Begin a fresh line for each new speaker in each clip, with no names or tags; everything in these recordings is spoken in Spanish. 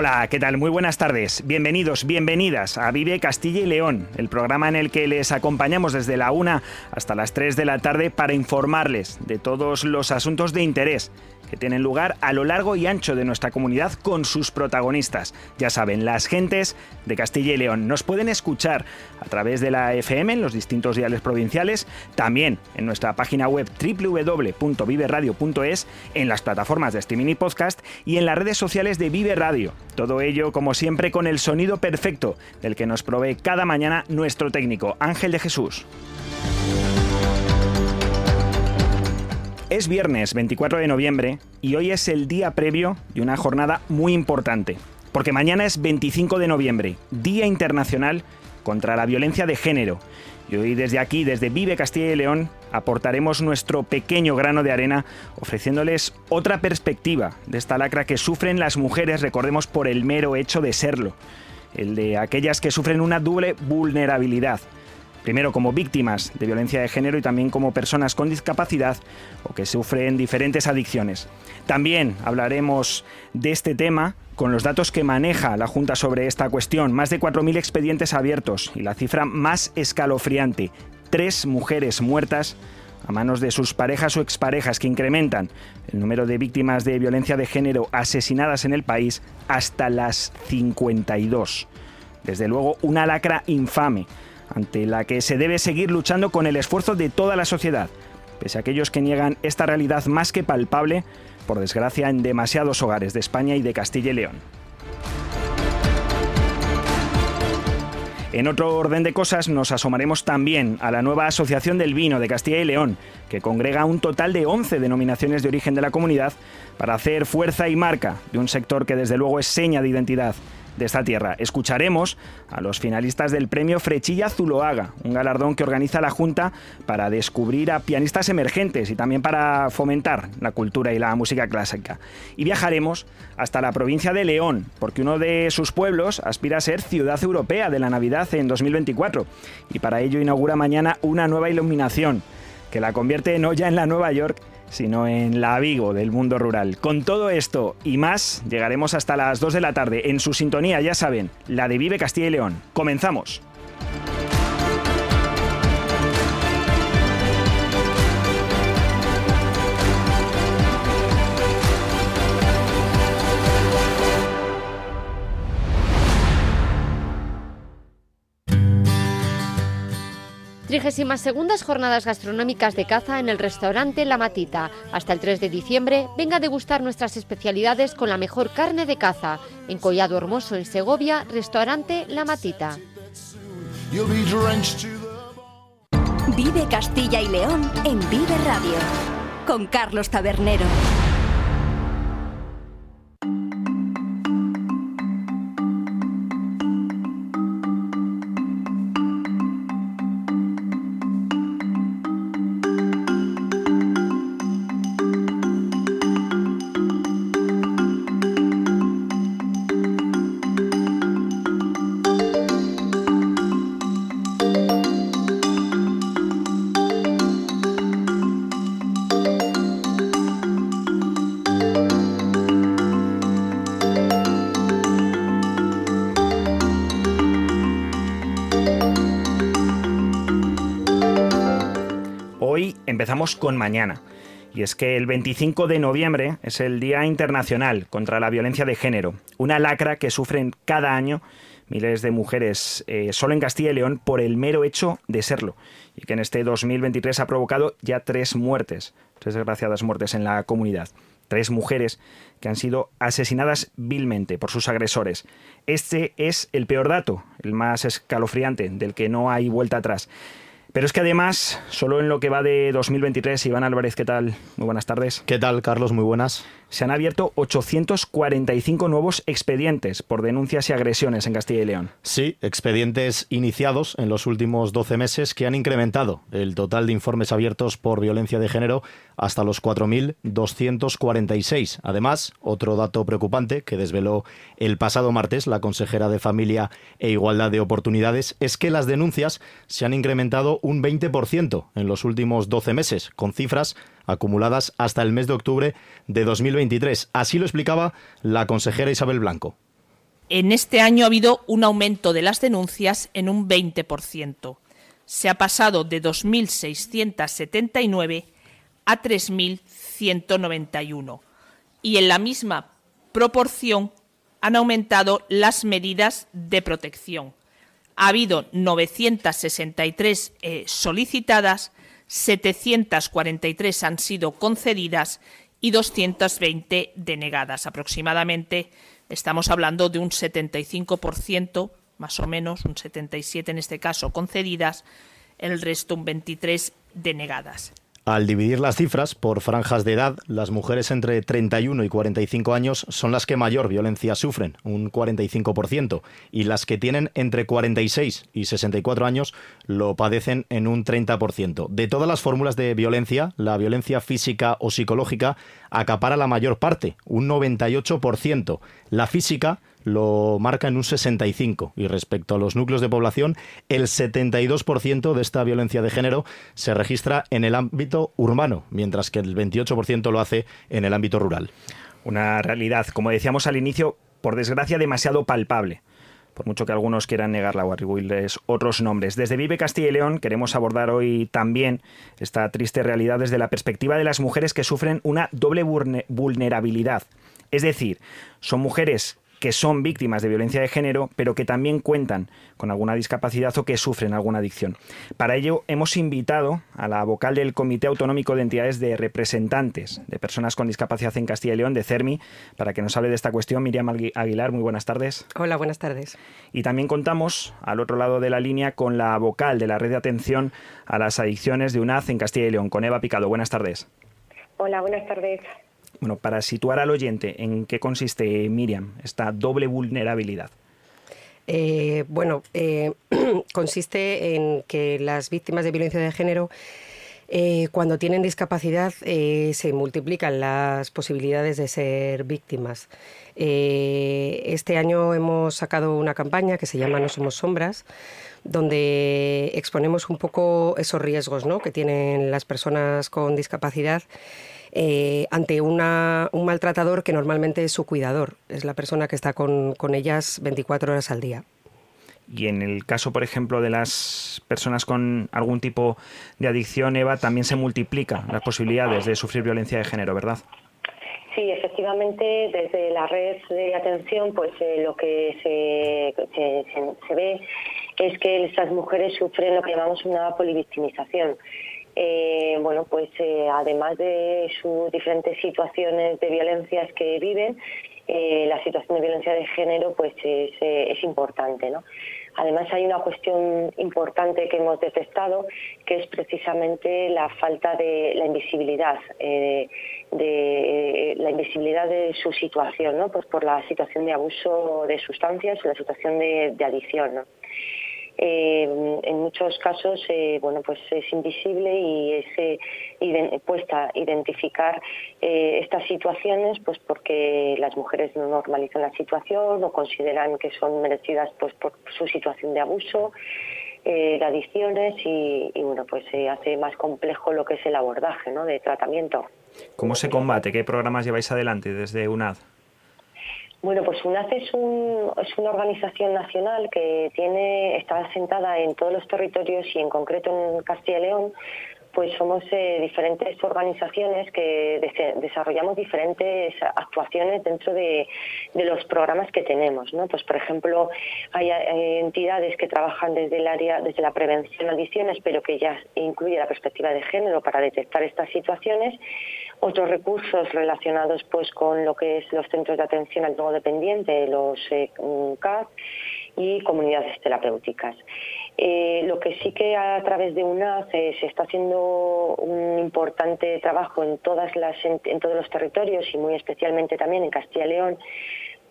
Hola, ¿qué tal? Muy buenas tardes. Bienvenidos, bienvenidas a Vive Castilla y León, el programa en el que les acompañamos desde la 1 hasta las 3 de la tarde para informarles de todos los asuntos de interés que tienen lugar a lo largo y ancho de nuestra comunidad con sus protagonistas. Ya saben, las gentes de Castilla y León nos pueden escuchar a través de la FM en los distintos diales provinciales, también en nuestra página web www.viveradio.es, en las plataformas de streaming y podcast y en las redes sociales de Vive Radio. Todo ello, como siempre, con el sonido perfecto del que nos provee cada mañana nuestro técnico, Ángel de Jesús. Es viernes 24 de noviembre y hoy es el día previo de una jornada muy importante, porque mañana es 25 de noviembre, Día Internacional contra la Violencia de Género. Y hoy desde aquí, desde Vive Castilla y León, aportaremos nuestro pequeño grano de arena ofreciéndoles otra perspectiva de esta lacra que sufren las mujeres, recordemos, por el mero hecho de serlo, el de aquellas que sufren una doble vulnerabilidad primero como víctimas de violencia de género y también como personas con discapacidad o que sufren diferentes adicciones. También hablaremos de este tema con los datos que maneja la Junta sobre esta cuestión. Más de 4.000 expedientes abiertos y la cifra más escalofriante, tres mujeres muertas a manos de sus parejas o exparejas que incrementan el número de víctimas de violencia de género asesinadas en el país hasta las 52. Desde luego, una lacra infame ante la que se debe seguir luchando con el esfuerzo de toda la sociedad, pese a aquellos que niegan esta realidad más que palpable, por desgracia, en demasiados hogares de España y de Castilla y León. En otro orden de cosas, nos asomaremos también a la nueva Asociación del Vino de Castilla y León, que congrega un total de 11 denominaciones de origen de la comunidad para hacer fuerza y marca de un sector que desde luego es seña de identidad de esta tierra. Escucharemos a los finalistas del premio Frechilla Zuloaga, un galardón que organiza la Junta para descubrir a pianistas emergentes y también para fomentar la cultura y la música clásica. Y viajaremos hasta la provincia de León, porque uno de sus pueblos aspira a ser ciudad europea de la Navidad en 2024 y para ello inaugura mañana una nueva iluminación que la convierte no ya en la Nueva York, sino en la Vigo del mundo rural. Con todo esto y más, llegaremos hasta las 2 de la tarde en su sintonía, ya saben, la de Vive Castilla y León. Comenzamos.
Trigésimas segundas jornadas gastronómicas de caza en el restaurante La Matita. Hasta el 3 de diciembre, venga a degustar nuestras especialidades con la mejor carne de caza. En Collado Hermoso, en Segovia, restaurante La Matita.
Vive Castilla y León en Vive Radio. Con Carlos Tabernero.
Con mañana. Y es que el 25 de noviembre es el Día Internacional contra la Violencia de Género, una lacra que sufren cada año miles de mujeres eh, solo en Castilla y León por el mero hecho de serlo, y que en este 2023 ha provocado ya tres muertes, tres desgraciadas muertes en la comunidad. Tres mujeres que han sido asesinadas vilmente por sus agresores. Este es el peor dato, el más escalofriante, del que no hay vuelta atrás. Pero es que además, solo en lo que va de 2023, Iván Álvarez, ¿qué tal? Muy buenas tardes.
¿Qué tal, Carlos? Muy buenas.
Se han abierto 845 nuevos expedientes por denuncias y agresiones en Castilla y León.
Sí, expedientes iniciados en los últimos 12 meses que han incrementado el total de informes abiertos por violencia de género hasta los 4.246. Además, otro dato preocupante que desveló el pasado martes la consejera de Familia e Igualdad de Oportunidades es que las denuncias se han incrementado un 20% en los últimos 12 meses, con cifras acumuladas hasta el mes de octubre de 2023. Así lo explicaba la consejera Isabel Blanco.
En este año ha habido un aumento de las denuncias en un 20%. Se ha pasado de 2.679 a 3.191. Y en la misma proporción han aumentado las medidas de protección ha habido 963 eh, solicitadas, 743 han sido concedidas y 220 denegadas. Aproximadamente estamos hablando de un 75%, más o menos, un 77 en este caso, concedidas, el resto un 23 denegadas.
Al dividir las cifras por franjas de edad, las mujeres entre 31 y 45 años son las que mayor violencia sufren, un 45%, y las que tienen entre 46 y 64 años lo padecen en un 30%. De todas las fórmulas de violencia, la violencia física o psicológica acapara la mayor parte, un 98%. La física lo marca en un 65 y respecto a los núcleos de población, el 72% de esta violencia de género se registra en el ámbito urbano, mientras que el 28% lo hace en el ámbito rural.
Una realidad, como decíamos al inicio, por desgracia demasiado palpable por mucho que algunos quieran negarla o atribuirles otros nombres. Desde Vive Castilla y León queremos abordar hoy también esta triste realidad desde la perspectiva de las mujeres que sufren una doble vulnerabilidad. Es decir, son mujeres que son víctimas de violencia de género, pero que también cuentan con alguna discapacidad o que sufren alguna adicción. Para ello hemos invitado a la vocal del Comité Autonómico de Entidades de Representantes de Personas con Discapacidad en Castilla y León, de CERMI, para que nos hable de esta cuestión. Miriam Aguilar, muy buenas tardes.
Hola, buenas tardes.
Y también contamos al otro lado de la línea con la vocal de la Red de Atención a las Adicciones de UNAD en Castilla y León, con Eva Picado. Buenas tardes.
Hola, buenas tardes.
Bueno, para situar al oyente, ¿en qué consiste, Miriam, esta doble vulnerabilidad?
Eh, bueno, eh, consiste en que las víctimas de violencia de género, eh, cuando tienen discapacidad, se multiplican las posibilidades de ser víctimas. este año hemos sacado una campaña que se llama No Somos Sombras, donde exponemos un poco esos riesgos ¿no? que tienen las personas con discapacidad eh, ante un maltratador que normalmente es su cuidador, es la persona que está con, ellas 24 horas al día.
Y en el caso, por ejemplo, de las personas con algún tipo de adicción, Eva, también se multiplican las posibilidades de sufrir violencia de género, ¿verdad?
Sí, efectivamente, desde la red de atención, pues eh, lo que se, se, ve es que estas mujeres sufren lo que llamamos una polivictimización. Eh, bueno, pues eh, además de sus diferentes situaciones de violencias que viven, eh, la situación de violencia de género pues es, es importante, ¿no? Además hay una cuestión importante que hemos detectado que es precisamente la falta de la invisibilidad, de la invisibilidad de su situación, ¿no? Pues por la situación de abuso de sustancias, la situación de, de adicción, ¿no? Eh, en muchos casos eh, bueno pues es invisible y es eh, puesta a identificar eh, estas situaciones pues porque las mujeres no normalizan la situación o consideran que son merecidas pues por su situación de abuso de adicciones y, y, bueno pues se hace más complejo lo que es el abordaje ¿no? de tratamiento.
¿Cómo se combate? ¿Qué programas lleváis adelante desde UNAD?
Bueno, pues UNACE es, es una organización nacional que tiene está asentada en todos los territorios y en concreto en Castilla y León, pues somos eh, diferentes organizaciones que desarrollamos diferentes actuaciones dentro de, los programas que tenemos, ¿no? Pues por ejemplo, hay, entidades que trabajan desde el área, desde la prevención de adicciones, pero que ya incluye la perspectiva de género para detectar estas situaciones otros recursos relacionados pues con lo que es los centros de atención al dependiente, los eh, CAP y comunidades terapéuticas. Eh, lo que sí que a través de UNAD se está haciendo un importante trabajo en, todas las, en todos los territorios y muy especialmente también en Castilla y León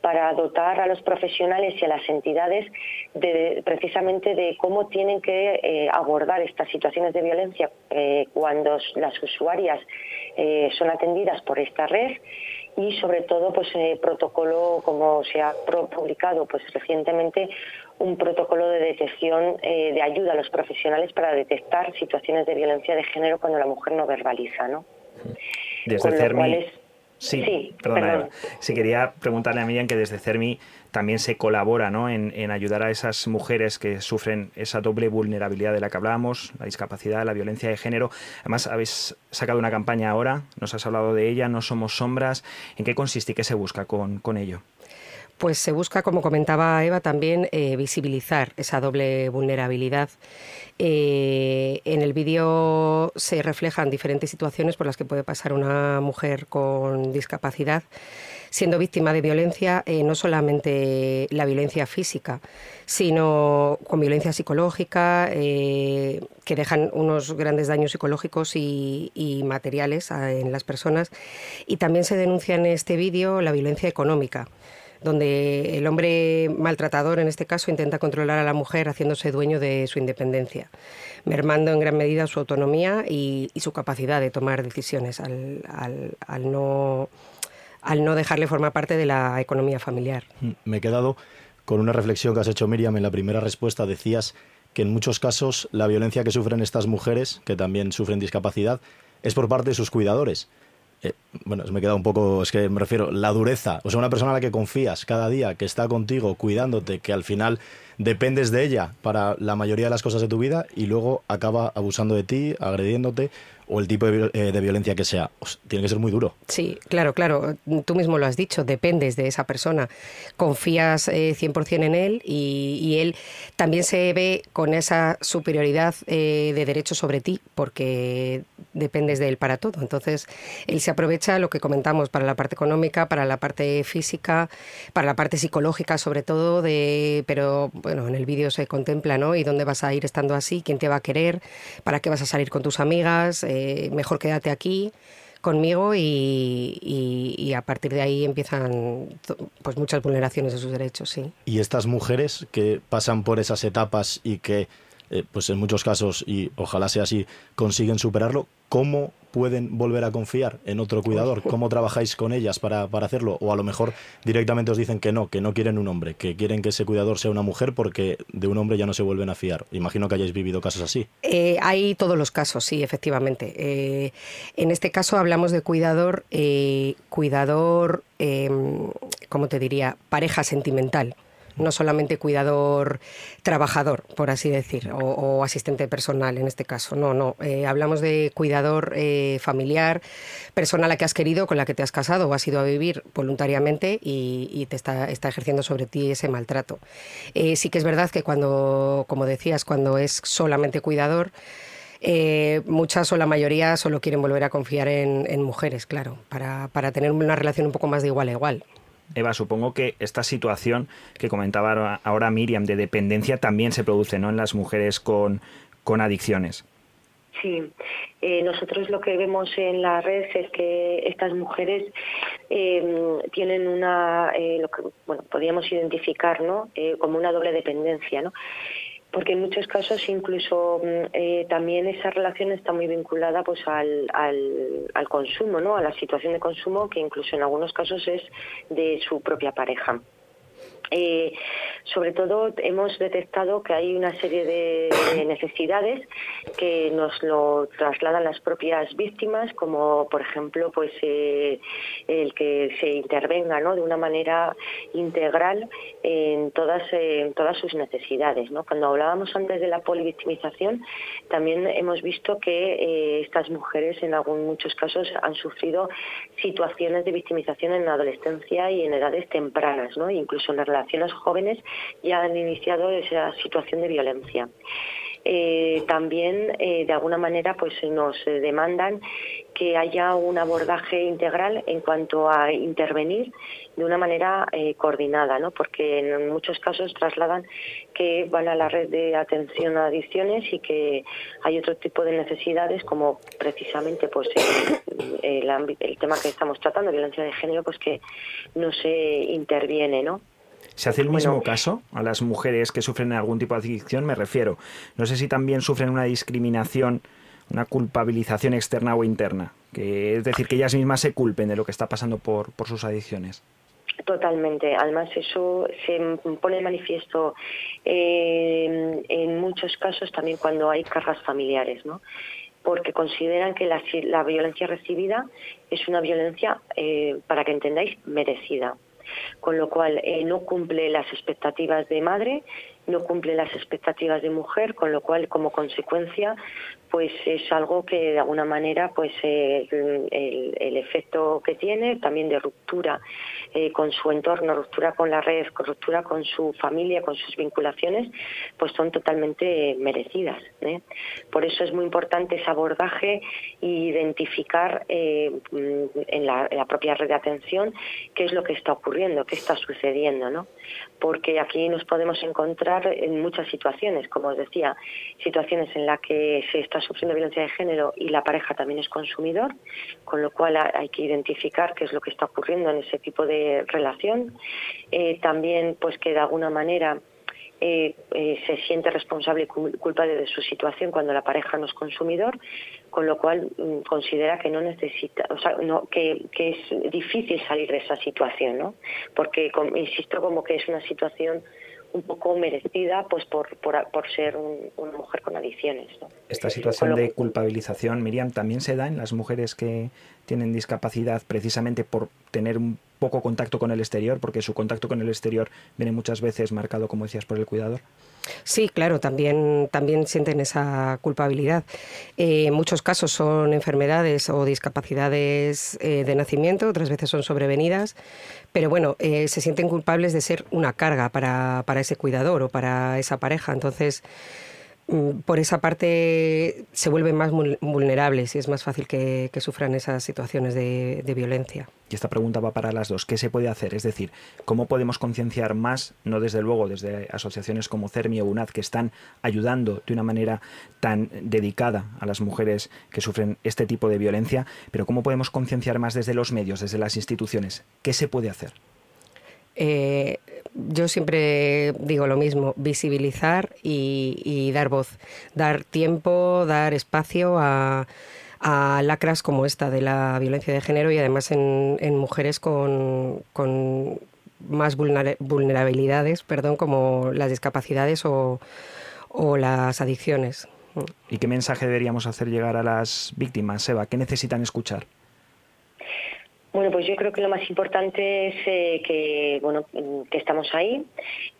para dotar a los profesionales y a las entidades de, precisamente de cómo tienen que eh, abordar estas situaciones de violencia eh, cuando las usuarias eh, son atendidas por esta red y sobre todo pues protocolo como se ha publicado pues recientemente un protocolo de detección de ayuda a los profesionales para detectar situaciones de violencia de género cuando la mujer no verbaliza no
desde Sí, perdona, Sí, quería preguntarle a Miriam que desde CERMI también se colabora ¿no? en, ayudar a esas mujeres que sufren esa doble vulnerabilidad de la que hablábamos, la discapacidad, la violencia de género. Además, habéis sacado una campaña ahora, nos has hablado de ella, No Somos Sombras. ¿En qué consiste y qué se busca con, con ello?
Pues se busca, como comentaba Eva, también eh, visibilizar esa doble vulnerabilidad. Eh, en el vídeo se reflejan diferentes situaciones por las que puede pasar una mujer con discapacidad siendo víctima de violencia, eh, no solamente la violencia física, sino con violencia psicológica, que dejan unos grandes daños psicológicos y, y, materiales en las personas. Y también se denuncia en este vídeo la violencia económica donde el hombre maltratador, en este caso, intenta controlar a la mujer haciéndose dueño de su independencia, mermando en gran medida su autonomía y, su capacidad de tomar decisiones al, no, al no dejarle formar parte de la economía familiar.
Me he quedado con una reflexión que has hecho, Miriam, en la primera respuesta. Decías que en muchos casos la violencia que sufren estas mujeres, que también sufren discapacidad, es por parte de sus cuidadores. Eh, bueno, me queda un poco, es que me refiero, la dureza, o sea, una persona a la que confías cada día, que está contigo, cuidándote, que al final dependes de ella para la mayoría de las cosas de tu vida y luego acaba abusando de ti, agrediéndote o el tipo de, eh, violencia que sea. tiene que ser muy duro.
Sí, claro, claro. Tú mismo lo has dicho, dependes de esa persona. Confías 100% eh, en él y, él también se ve con esa superioridad eh, de derecho sobre ti porque dependes de él para todo. Entonces, él se aprovecha lo que comentamos para la parte económica, para la parte física, para la parte psicológica sobre todo, de, pero bueno, en el vídeo se contempla, ¿no? ¿Y dónde vas a ir estando así? ¿Quién te va a querer? ¿Para qué vas a salir con tus amigas? Eh, mejor quédate aquí conmigo y, a partir de ahí empiezan pues muchas vulneraciones de sus derechos, sí.
Y estas mujeres que pasan por esas etapas y que eh, pues en muchos casos, y ojalá sea así, consiguen superarlo, ¿cómo pueden volver a confiar en otro cuidador? ¿Cómo trabajáis con ellas para, hacerlo? O a lo mejor directamente os dicen que no, que no quieren un hombre, que quieren que ese cuidador sea una mujer porque de un hombre ya no se vuelven a fiar. Imagino que hayáis vivido casos así.
Eh, hay todos los casos, sí, efectivamente. Eh, en este caso hablamos de cuidador, cuidador, em, ¿cómo te diría? Pareja sentimental no solamente cuidador trabajador, por así decir, o, asistente personal en este caso. No, no. Eh, hablamos de cuidador eh, familiar, persona a la que has querido, con la que te has casado o has ido a vivir voluntariamente y, te está, ejerciendo sobre ti ese maltrato. Eh, sí que es verdad que cuando, como decías, cuando es solamente cuidador, muchas o la mayoría solo quieren volver a confiar en, mujeres, claro, para, tener una relación un poco más de igual a igual.
Eva, supongo que esta situación que comentaba ahora Miriam de dependencia también se produce ¿no? en las mujeres con, con adicciones.
Sí, eh, nosotros lo que vemos en la red es que estas mujeres eh, tienen una, eh, lo que bueno, podríamos identificar ¿no? como una doble dependencia. ¿no? Porque en muchos casos incluso mm, eh, también esa relación está muy vinculada pues al, al, consumo, ¿no? a la situación de consumo que incluso en algunos casos es de su propia pareja. Eh, sobre todo hemos detectado que hay una serie de necesidades que nos lo trasladan las propias víctimas, como por ejemplo pues eh, el que se intervenga ¿no? de una manera integral en todas, en todas sus necesidades. ¿no? Cuando hablábamos antes de la polivictimización, también hemos visto que eh, estas mujeres en algún, muchos casos han sufrido situaciones de victimización en la adolescencia y en edades tempranas, ¿no? incluso en las relaciones jóvenes ya han iniciado esa situación de violencia. Eh, también eh, de alguna manera pues nos demandan que haya un abordaje integral en cuanto a intervenir de una manera eh, coordinada, ¿no? porque en muchos casos trasladan que van a la red de atención a adicciones y que hay otro tipo de necesidades como precisamente pues el, el tema que estamos tratando, violencia de género, pues que no se interviene, ¿no?
¿Se hace el mismo caso a las mujeres que sufren algún tipo de adicción? Me refiero. No sé si también sufren una discriminación, una culpabilización externa o interna. Que, es decir, que ellas mismas se culpen de lo que está pasando por, por sus adicciones.
Totalmente. Además, eso se pone de manifiesto eh, en muchos casos también cuando hay cargas familiares, ¿no? porque consideran que la, la violencia recibida es una violencia, eh, para que entendáis, merecida con lo cual eh, no cumple las expectativas de madre, no cumple las expectativas de mujer, con lo cual como consecuencia pues es algo que de alguna manera pues eh, el, efecto que tiene también de ruptura eh, con su entorno, ruptura con la red, ruptura con su familia, con sus vinculaciones, pues son totalmente merecidas. ¿eh? Por eso es muy importante ese abordaje e identificar en la, en, la, propia red de atención qué es lo que está ocurriendo, qué está sucediendo, ¿no? Porque aquí nos podemos encontrar en muchas situaciones, como os decía, situaciones en las que se está sufriendo violencia de género y la pareja también es consumidor, con lo cual hay que identificar qué es lo que está ocurriendo en ese tipo de relación. Eh, también, pues que de alguna manera eh, eh, se siente responsable y culpable de su situación cuando la pareja no es consumidor, con lo cual mm, considera que no necesita, o sea, no, que, que, es difícil salir de esa situación, ¿no? Porque, insisto, como que es una situación un poco merecida pues por, por, ser una mujer con adicciones.
Esta situación de culpabilización, Miriam, también se da en las mujeres que tienen discapacidad precisamente por tener un poco contacto con el exterior, porque su contacto con el exterior viene muchas veces marcado, como decías, por el cuidador.
Sí, claro, también, también sienten esa culpabilidad. Eh, en muchos casos son enfermedades o discapacidades eh, de nacimiento, otras veces son sobrevenidas, pero bueno, eh, se sienten culpables de ser una carga para, para ese cuidador o para esa pareja. Entonces, por esa parte se vuelven más vulnerables y es más fácil que, sufran esas situaciones de, violencia.
Y esta pregunta va para las dos. ¿Qué se puede hacer? Es decir, ¿cómo podemos concienciar más, no desde luego desde asociaciones como CERMI o UNAD, que están ayudando de una manera tan dedicada a las mujeres que sufren este tipo de violencia, pero cómo podemos concienciar más desde los medios, desde las instituciones? ¿Qué se puede hacer?
Eh, yo siempre digo lo mismo, visibilizar y, dar voz, dar tiempo, dar espacio a, lacras como esta de la violencia de género y además en, mujeres con, más vulnerabilidades, perdón, como las discapacidades o, o las adicciones.
¿Y qué mensaje deberíamos hacer llegar a las víctimas, Eva? ¿Qué necesitan escuchar?
Bueno, pues yo creo que lo más importante es eh, que, bueno, que estamos ahí,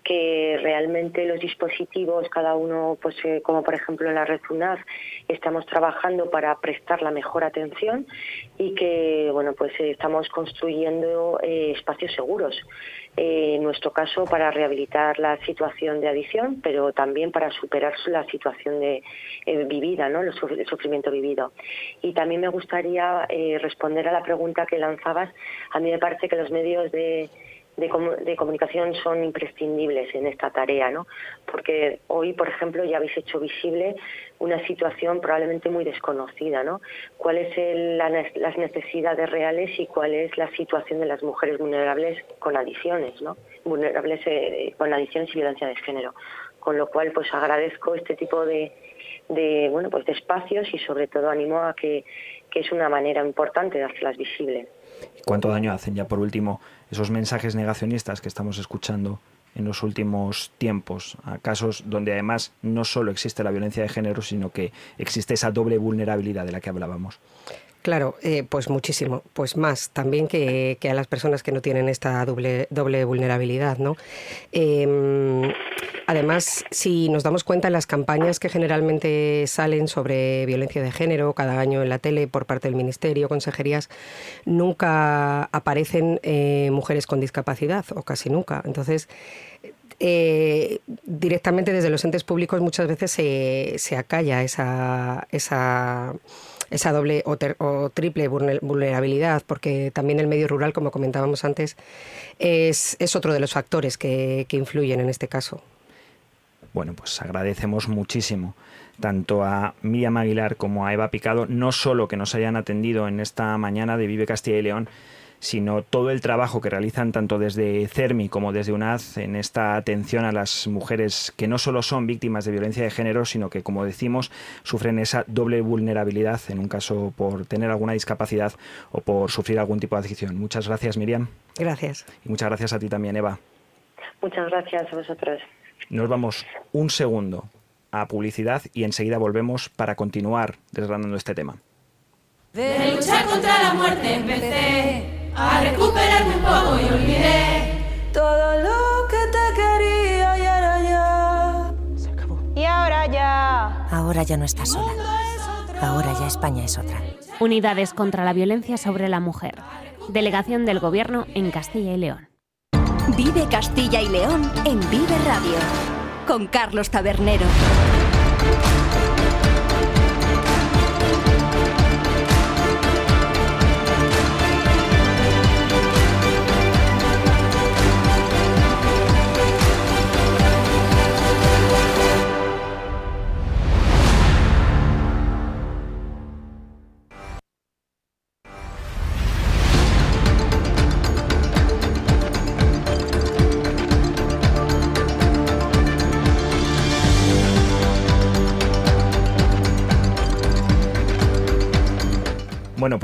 que realmente los dispositivos, cada uno, pues eh, como por ejemplo en la red UNAF, estamos trabajando para prestar la mejor atención y que, bueno, pues eh, estamos construyendo espacios seguros en nuestro caso para rehabilitar la situación de adicción, pero también para superar la situación de eh, vivida, ¿no? el sufrimiento vivido. Y también me gustaría eh, responder a la pregunta que lanzabas. A mí me parece que los medios de de, comunicación son imprescindibles en esta tarea, ¿no? Porque hoy, por ejemplo, ya habéis hecho visible una situación probablemente muy desconocida, ¿no? ¿Cuáles son las necesidades reales y cuál es la situación de las mujeres vulnerables con adicciones, ¿no? Vulnerables eh, con adicciones y violencia de género. Con lo cual, pues agradezco este tipo de, de bueno, pues de espacios y sobre todo animo a que, que es una manera importante de hacerlas visibles.
¿Cuánto daño hacen ya por último esos mensajes negacionistas que estamos escuchando en los últimos tiempos, a casos donde además no solo existe la violencia de género, sino que existe esa doble vulnerabilidad de la que hablábamos?
Claro, eh, pues muchísimo, pues más también que, a las personas que no tienen esta doble, doble vulnerabilidad, ¿no? Em, además, si nos damos cuenta, las campañas que generalmente salen sobre violencia de género cada año en la tele por parte del Ministerio, consejerías, nunca aparecen eh, mujeres con discapacidad, o casi nunca. Entonces, eh, directamente desde los entes públicos muchas veces se, se acalla esa, esa esa doble o, triple vulnerabilidad, porque también el medio rural, como comentábamos antes, es, otro de los factores que, que influyen en este caso.
Bueno, pues agradecemos muchísimo tanto a Miriam Aguilar como a Eva Picado, no solo que nos hayan atendido en esta mañana de Vive Castilla y León, sino todo el trabajo que realizan tanto desde CERMI como desde UNAD en esta atención a las mujeres que no solo son víctimas de violencia de género, sino que, como decimos, sufren esa doble vulnerabilidad en un caso por tener alguna discapacidad o por sufrir algún tipo de adicción. Muchas gracias, Miriam.
Gracias.
Y muchas gracias a ti también, Eva.
Muchas gracias a vosotros.
Nos vamos un segundo a publicidad y enseguida volvemos para continuar desgranando este tema.
De luchar contra la muerte empecé a recuperarme un poco y olvidé todo lo que te quería y ahora ya
se acabó.
Y ahora ya.
Ahora ya no estás sola. Ahora ya España es otra.
Unidades contra la violencia sobre la mujer. Delegación del Gobierno en Castilla y León.
Vive Castilla y León en Vive Radio con Carlos Tabernero.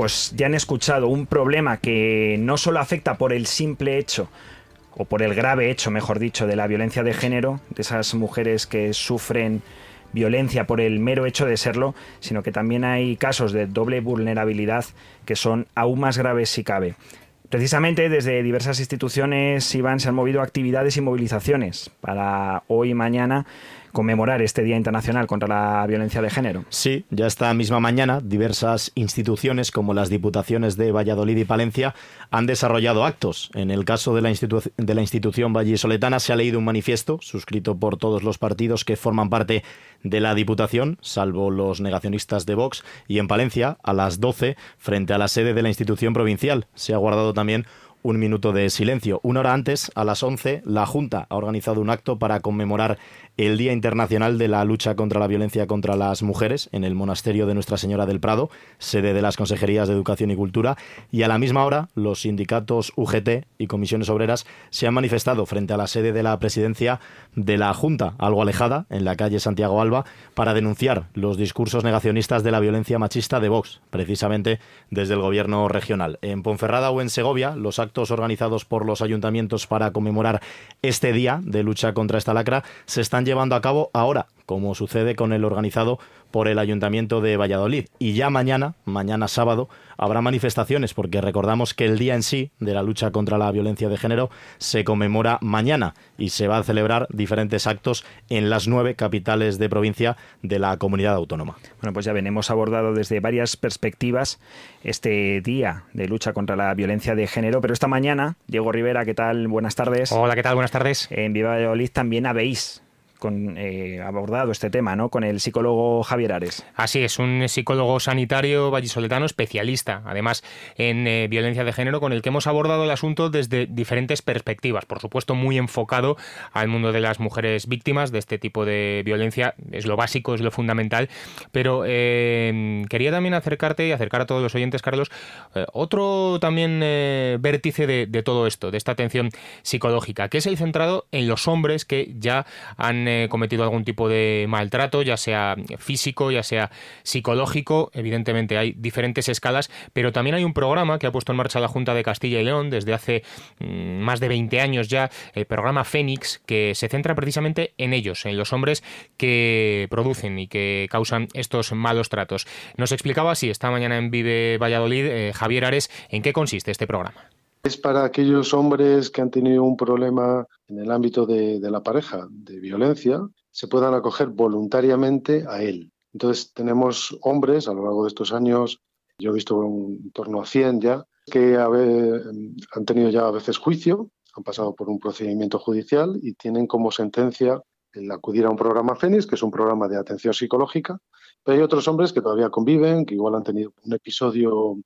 Pues ya han escuchado un problema que no solo afecta por el simple hecho, o por el grave hecho, mejor dicho, de la violencia de género, de esas mujeres que sufren violencia por el mero hecho de serlo, sino que también hay casos de doble vulnerabilidad que son aún más graves si cabe. Precisamente desde diversas instituciones, Iván, se han movido actividades y movilizaciones para hoy y mañana conmemorar este Día Internacional contra la Violencia de Género.
Sí, ya esta misma mañana diversas instituciones como las Diputaciones de Valladolid y Palencia han desarrollado actos. En el caso de la, de la institución vallisoletana se ha leído un manifiesto suscrito por todos los partidos que forman parte de la Diputación, salvo los negacionistas de Vox, y en Palencia, a las 12, frente a la sede de la institución provincial. Se ha guardado también un minuto de silencio. Una hora antes, a las 11, la Junta ha organizado un acto para conmemorar el Día Internacional de la Lucha contra la Violencia contra las Mujeres en el Monasterio de Nuestra Señora del Prado, sede de las Consejerías de Educación y Cultura, y a la misma hora los sindicatos UGT y comisiones obreras se han manifestado frente a la sede de la presidencia de la Junta, algo alejada, en la calle Santiago Alba, para denunciar los discursos negacionistas de la violencia machista de Vox, precisamente desde el gobierno regional. En Ponferrada o en Segovia, los actos organizados por los ayuntamientos para conmemorar este día de lucha contra esta lacra se están llevando a cabo ahora, como sucede con el organizado por el Ayuntamiento de Valladolid. Y ya mañana, mañana sábado, habrá manifestaciones, porque recordamos que el día en sí de la lucha contra la violencia de género se conmemora mañana y se va a celebrar diferentes actos en las nueve capitales de provincia de la comunidad autónoma.
Bueno, pues ya ven, hemos abordado desde varias perspectivas este día de lucha contra la violencia de género, pero esta mañana, Diego Rivera, ¿qué tal? Buenas tardes.
Hola, ¿qué tal? Buenas tardes.
En Viva Valladolid también habéis con, eh, abordado este tema, ¿no? Con el psicólogo Javier Ares.
Así es, un psicólogo sanitario vallisoletano especialista, además en eh, violencia de género, con el que hemos abordado el asunto desde diferentes perspectivas. Por supuesto, muy enfocado al mundo de las mujeres víctimas de este tipo de violencia. Es lo básico, es lo fundamental. Pero eh, quería también acercarte y acercar a todos los oyentes, Carlos, otro también vértice de, de todo esto, de esta atención psicológica, que es el centrado en los hombres que ya han eh, cometido algún tipo de maltrato, ya sea físico, ya sea psicológico. Evidentemente hay diferentes escalas, pero también hay un programa que ha puesto en marcha la Junta de Castilla y León desde hace mm, más de 20 años ya, el programa Fénix, que se centra precisamente en ellos, en los hombres que producen y que causan estos malos tratos. Nos explicaba así esta mañana en Vive Valladolid eh, Javier Ares en qué consiste este programa.
Es para aquellos hombres que han tenido un problema en el ámbito de, la pareja, de violencia, se puedan acoger voluntariamente a él. Entonces tenemos hombres a lo largo de estos años, yo he visto en torno a 100 ya, que han tenido ya a veces juicio, han pasado por un procedimiento judicial y tienen como sentencia el acudir a un programa FENIS, que es un programa de atención psicológica, pero hay otros hombres que todavía conviven, que igual han tenido un episodio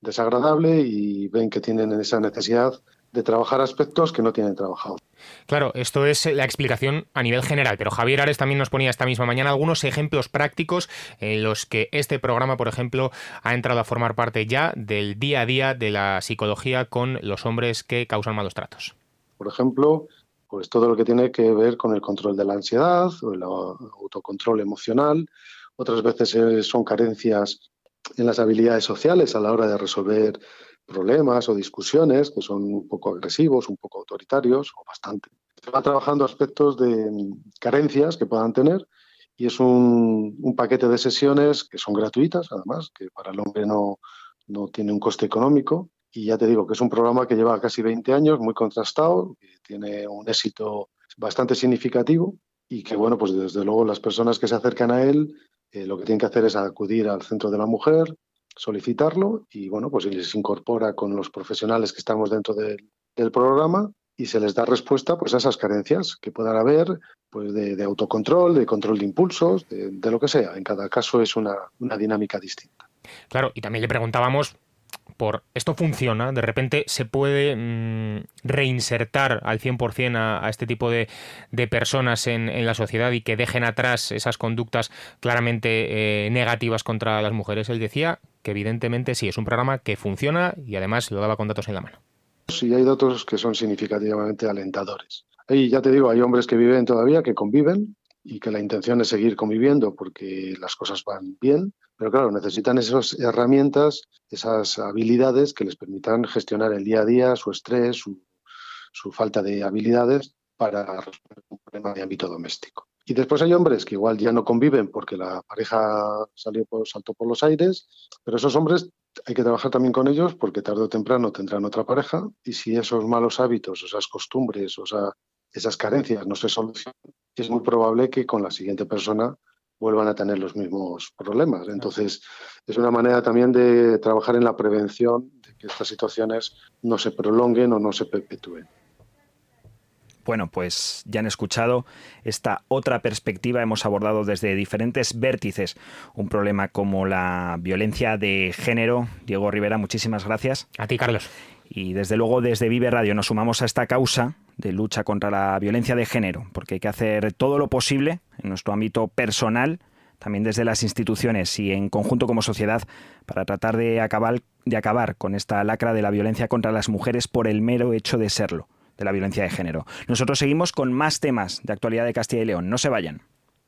desagradable y ven que tienen esa necesidad de trabajar aspectos que no tienen trabajado.
Claro, esto es la explicación a nivel general, pero Javier Ares también nos ponía esta misma mañana algunos ejemplos prácticos en los que este programa, por ejemplo, ha entrado a formar parte ya del día a día de la psicología con los hombres que causan malos tratos.
Por ejemplo, pues todo lo que tiene que ver con el control de la ansiedad o el autocontrol emocional. Otras veces eh, son carencias en las habilidades sociales a la hora de resolver problemas o discusiones que son un poco agresivos, un poco autoritarios o bastante. Se va trabajando aspectos de mm, carencias que puedan tener y es un, un, paquete de sesiones que son gratuitas, además, que para el hombre no, no tiene un coste económico. Y ya te digo que es un programa que lleva casi 20 años, muy contrastado, que tiene un éxito bastante significativo y que, bueno, pues desde luego las personas que se acercan a él eh, lo que tienen que hacer es acudir al centro de la mujer, solicitarlo y bueno, pues se incorpora con los profesionales que estamos dentro del, programa y se les da respuesta pues a esas carencias que puedan haber pues de, autocontrol, de control de impulsos, de, lo que sea. En cada caso es una, una dinámica distinta.
Claro, y también le preguntábamos por esto funciona, de repente se puede mm, reinsertar al 100% a, a este tipo de, personas en, la sociedad y que dejen atrás esas conductas claramente eh, negativas contra las mujeres. Él decía que evidentemente sí, es un programa que funciona y además lo daba con datos en la mano.
Sí, hay datos que son significativamente alentadores. Y ya te digo, hay hombres que viven todavía, que conviven y que la intención es seguir conviviendo porque las cosas van bien, pero claro, necesitan esas herramientas, esas habilidades que les permitan gestionar el día a día, su estrés, su, falta de habilidades para resolver un problema de ámbito doméstico. Y después hay hombres que igual ya no conviven porque la pareja salió por, saltó por los aires, pero esos hombres hay que trabajar también con ellos porque tarde o temprano tendrán otra pareja y si esos malos hábitos, esas costumbres, o sea, esas carencias no se solucionan, es muy probable que con la siguiente persona vuelvan a tener los mismos problemas. Entonces, es una manera también de trabajar en la prevención de que estas situaciones no se prolonguen o no se perpetúen.
Bueno, pues ya han escuchado esta otra perspectiva. Hemos abordado desde diferentes vértices un problema como la violencia de género. Diego Rivera, muchísimas gracias.
A ti, Carlos.
Y desde luego desde Vive Radio nos sumamos a esta causa de lucha contra la violencia de género, porque hay que hacer todo lo posible en nuestro ámbito personal, también desde las instituciones y en conjunto como sociedad, para tratar de acabar, de acabar con esta lacra de la violencia contra las mujeres por el mero hecho de serlo, de la violencia de género. Nosotros seguimos con más temas de actualidad de Castilla y León. No se vayan.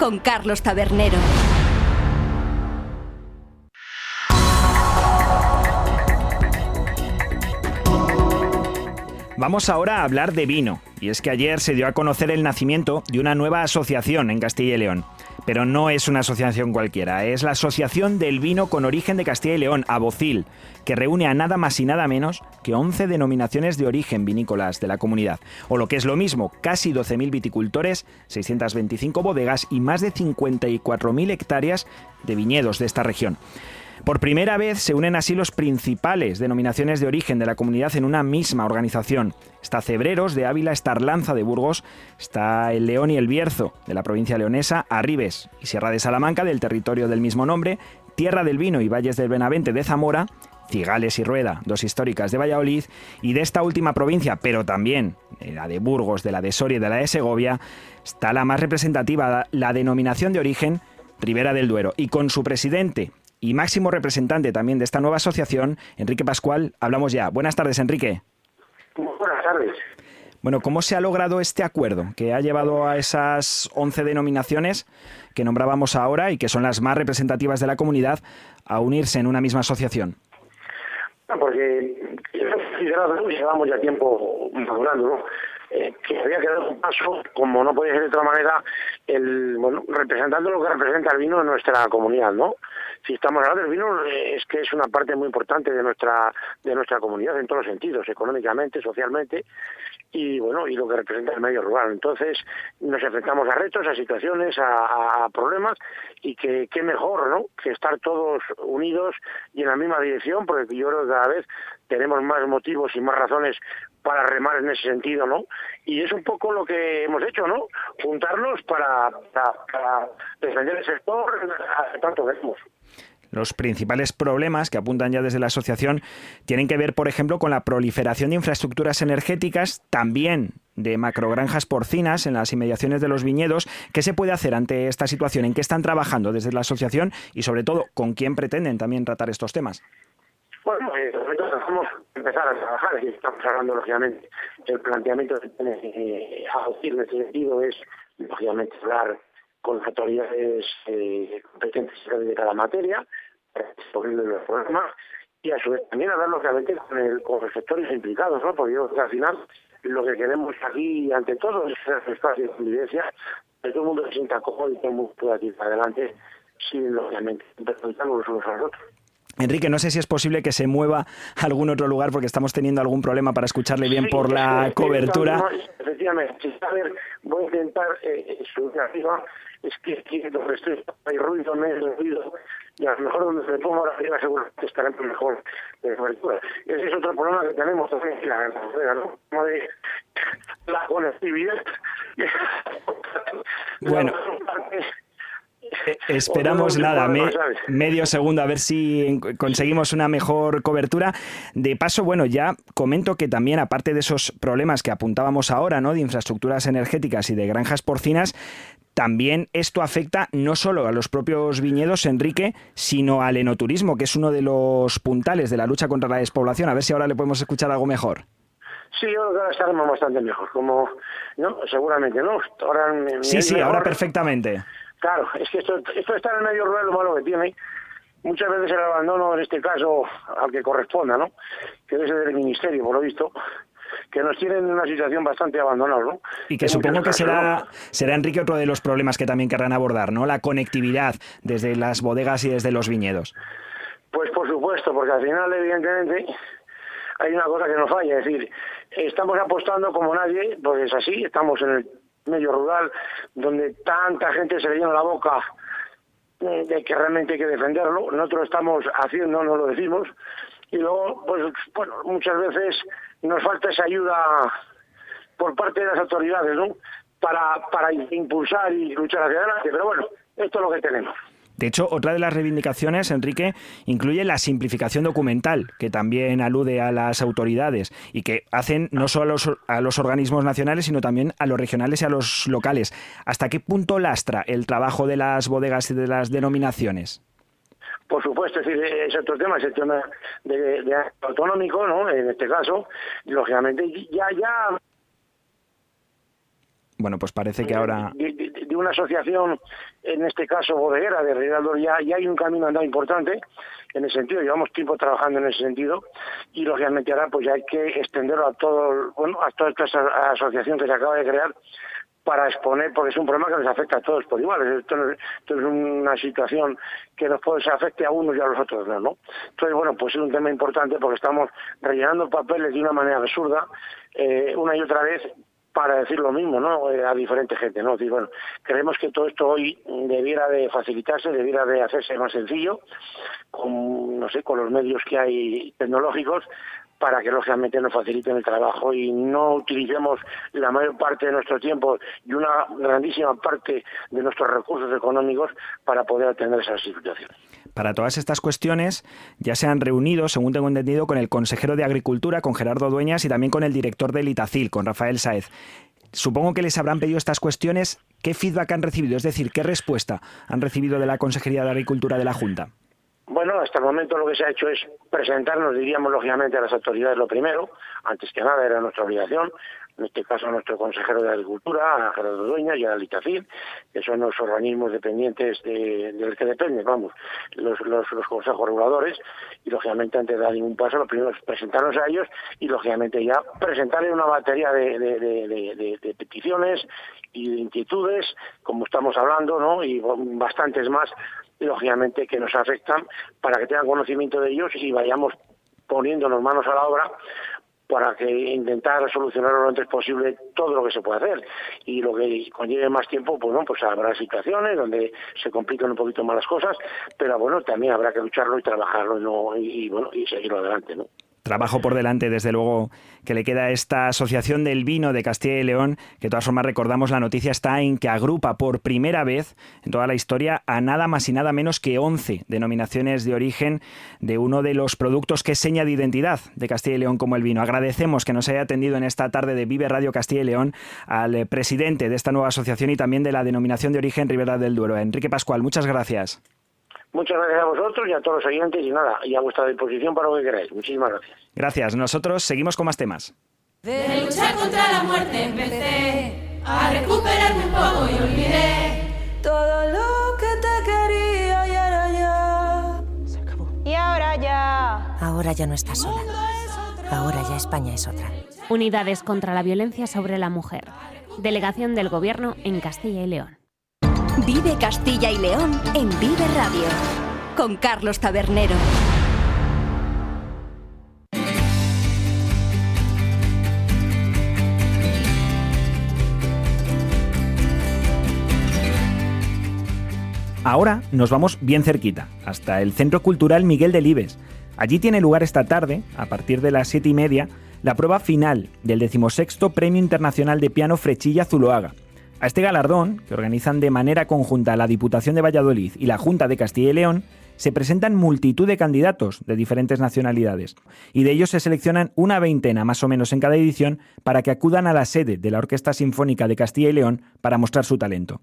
con Carlos Tabernero.
Vamos ahora a hablar de vino, y es que ayer se dio a conocer el nacimiento de una nueva asociación en Castilla y León. Pero no es una asociación cualquiera, es la Asociación del Vino con Origen de Castilla y León, ABOCIL, que reúne a nada más y nada menos que 11 denominaciones de origen vinícolas de la comunidad. O lo que es lo mismo, casi 12.000 viticultores, 625 bodegas y más de 54.000 hectáreas de viñedos de esta región. Por primera vez se unen así los principales denominaciones de origen de la comunidad en una misma organización. Está Cebreros de Ávila, está Arlanza de Burgos, está el León y el Bierzo de la provincia leonesa, Arribes y Sierra de Salamanca del territorio del mismo nombre, Tierra del Vino y Valles del Benavente de Zamora, Cigales y Rueda, dos históricas de Valladolid, y de esta última provincia, pero también la de Burgos, de la de Soria y de la de Segovia, está la más representativa, la denominación de origen Ribera del Duero, y con su presidente, y máximo representante también de esta nueva asociación, Enrique Pascual. Hablamos ya. Buenas tardes, Enrique.
Buenas tardes.
Bueno, ¿cómo se ha logrado este acuerdo que ha llevado a esas 11 denominaciones que nombrábamos ahora y que son las más representativas de la comunidad a unirse en una misma asociación?
porque llevamos ya tiempo madurando, ¿no? eh, que había quedado un paso, como no podía ser de otra manera, el, bueno, representando lo que representa el vino en nuestra comunidad, ¿no? Si estamos hablando del vino, eh, es que es una parte muy importante de nuestra, de nuestra comunidad en todos los sentidos, económicamente, socialmente, y bueno, y lo que representa el medio rural. Entonces, nos enfrentamos a retos, a situaciones, a, a problemas, y que qué mejor, ¿no? Que estar todos unidos y en la misma dirección, porque yo creo que cada vez tenemos más motivos y más razones para remar en ese sentido, ¿no? Y es un poco lo que hemos hecho, ¿no? Juntarnos para, para, defender el sector tanto queremos.
Los principales problemas que apuntan ya desde la asociación tienen que ver, por ejemplo, con la proliferación de infraestructuras energéticas, también de macrogranjas porcinas en las inmediaciones de los viñedos. ¿Qué se puede hacer ante esta situación? ¿En qué están trabajando desde la asociación? Y sobre todo, ¿con quién pretenden también tratar estos temas?
Bueno, eh, vamos a empezar a trabajar, y estamos hablando, lógicamente, el planteamiento que tiene eh, en ese sentido es, lógicamente, hablar con las autoridades eh, competentes de cada materia, para los problemas, y a su vez también hablar, lógicamente, con, el, con los sectores implicados, ¿no? Porque yo creo que al final lo que queremos aquí, ante todo, es el espacio de convivencia, que todo el mundo se sienta cómodo y todo el mundo pueda ir adelante sin, lógicamente, perjudicarnos los unos a los otros.
Enrique, no sé si es posible que se mueva a algún otro lugar porque estamos teniendo algún problema para escucharle bien por la cobertura.
efectivamente, a ver, voy a intentar eh, subir arriba. Es que aquí donde estoy hay ruido, medio ruido, y a lo mejor donde se ponga la arriba seguramente estará mejor de cobertura. Ese es otro problema que tenemos también en la carretera, ¿no? Como de la conectividad.
Bueno. Eh, esperamos nada, medio segundo, a ver si conseguimos una mejor cobertura. De paso, bueno, ya comento que también, aparte de esos problemas que apuntábamos ahora, ¿no? De infraestructuras energéticas y de granjas porcinas, también esto afecta no solo a los propios viñedos, Enrique, sino al enoturismo, que es uno de los puntales de la lucha contra la despoblación. A ver si ahora le podemos escuchar algo mejor.
Sí, yo creo que ahora estaremos bastante mejor, como, no, seguramente, ¿no?
Ahora, sí, sí, ahora perfectamente.
Claro, es que esto, esto está en el medio rural lo malo que tiene. Muchas veces el abandono, en este caso, al que corresponda, ¿no? Que debe ser del ministerio, por lo visto, que nos tienen en una situación bastante abandonada, ¿no?
Y que supongo que será, será, Enrique, otro de los problemas que también querrán abordar, ¿no? La conectividad desde las bodegas y desde los viñedos.
Pues por supuesto, porque al final, evidentemente, hay una cosa que nos falla, es decir, estamos apostando como nadie, pues es así, estamos en el medio rural, donde tanta gente se le llena la boca eh, de que realmente hay que defenderlo. Nosotros estamos haciendo, no lo decimos. Y luego, pues, bueno, muchas veces nos falta esa ayuda por parte de las autoridades, ¿no? Para, para impulsar y luchar hacia adelante. Pero bueno, esto es lo que tenemos.
De hecho, otra de las reivindicaciones, Enrique, incluye la simplificación documental, que también alude a las autoridades y que hacen no solo a los, a los organismos nacionales, sino también a los regionales y a los locales. ¿Hasta qué punto lastra el trabajo de las bodegas y de las denominaciones?
Por supuesto, es decir, es otro tema, es el tema de, de autonómico, ¿no? En este caso, lógicamente, ya, ya
bueno, pues parece que ahora...
De, una asociación, en este caso bodeguera de Reinaldo, ya, ya hay un camino andado importante en ese sentido, llevamos tiempo trabajando en ese sentido y lógicamente ahora pues ya hay que extenderlo a todo, bueno, a toda esta asociación que se acaba de crear para exponer, porque es un problema que nos afecta a todos por igual. Esto, esto es una situación que nos puede afecte a unos y a los otros, ¿no? Entonces, bueno, pues es un tema importante porque estamos rellenando papeles de una manera absurda, eh, una y otra vez, para decir lo mismo, ¿no? Eh, a diferente gente, ¿no? bueno, creemos que todo esto hoy debiera de facilitarse, debiera de hacerse más sencillo, con, no sé, con los medios que hay tecnológicos, para que lógicamente nos faciliten el trabajo y no utilicemos la mayor parte de nuestro tiempo y una grandísima parte de nuestros recursos económicos para poder atender esas situaciones.
Para todas estas cuestiones ya se han reunido, según tengo entendido, con el consejero de Agricultura, con Gerardo Dueñas, y también con el director del Itacil, con Rafael Saez. Supongo que les habrán pedido estas cuestiones. ¿Qué feedback han recibido? Es decir, ¿qué respuesta han recibido de la Consejería de Agricultura de la Junta?
Bueno, hasta el momento lo que se ha hecho es presentarnos, diríamos, lógicamente a las autoridades lo primero, antes que nada era nuestra obligación, en este caso a nuestro consejero de Agricultura, a Gerardo Dueña y a Litacil, que son los organismos dependientes de, del que dependen, vamos, los, los, los, consejos reguladores, y lógicamente antes de dar ningún paso, lo primero es presentarnos a ellos y lógicamente ya presentarle una batería de, de, de peticiones y de inquietudes, como estamos hablando, ¿no? Y bastantes más, lógicamente, que nos afectan para que tengan conocimiento de ellos y vayamos poniéndonos manos a la obra para que intentar solucionar lo antes posible todo lo que se puede hacer. Y lo que conlleve más tiempo pues no pues habrá situaciones donde se complican un poquito más las cosas pero bueno también habrá que lucharlo y trabajarlo y, no, y bueno y seguirlo adelante no
trabajo por delante, desde luego, que le queda a esta Asociación del Vino de Castilla y León, que de todas formas recordamos la noticia está en que agrupa por primera vez en toda la historia a nada más y nada menos que 11 denominaciones de origen de uno de los productos que es seña de identidad de Castilla y León como el vino. Agradecemos que nos haya atendido en esta tarde de Vive Radio Castilla y León al presidente de esta nueva asociación y también de la denominación de origen Ribera del Duero, Enrique Pascual. Muchas gracias.
Muchas gracias a vosotros y a todos los oyentes y nada, y a vuestra disposición para lo que queráis. Muchísimas gracias.
Gracias. Nosotros seguimos con más temas.
De luchar contra la muerte empecé a recuperarme un poco y olvidé todo lo que te quería y ahora ya.
Se acabó.
Y ahora ya.
Ahora ya no estás sola. Ahora ya España es otra.
Unidades contra la violencia sobre la mujer. Delegación del Gobierno en Castilla y León.
Vive Castilla y León en Vive Radio con Carlos Tabernero.
Ahora nos vamos bien cerquita, hasta el Centro Cultural Miguel Delibes. Allí tiene lugar esta tarde, a partir de las siete y media, la prueba final del decimosexto Premio Internacional de Piano Frechilla Zuloaga. A este galardón, que organizan de manera conjunta la Diputación de Valladolid y la Junta de Castilla y León, se presentan multitud de candidatos de diferentes nacionalidades, y de ellos se seleccionan una veintena más o menos en cada edición para que acudan a la sede de la Orquesta Sinfónica de Castilla y León para mostrar su talento.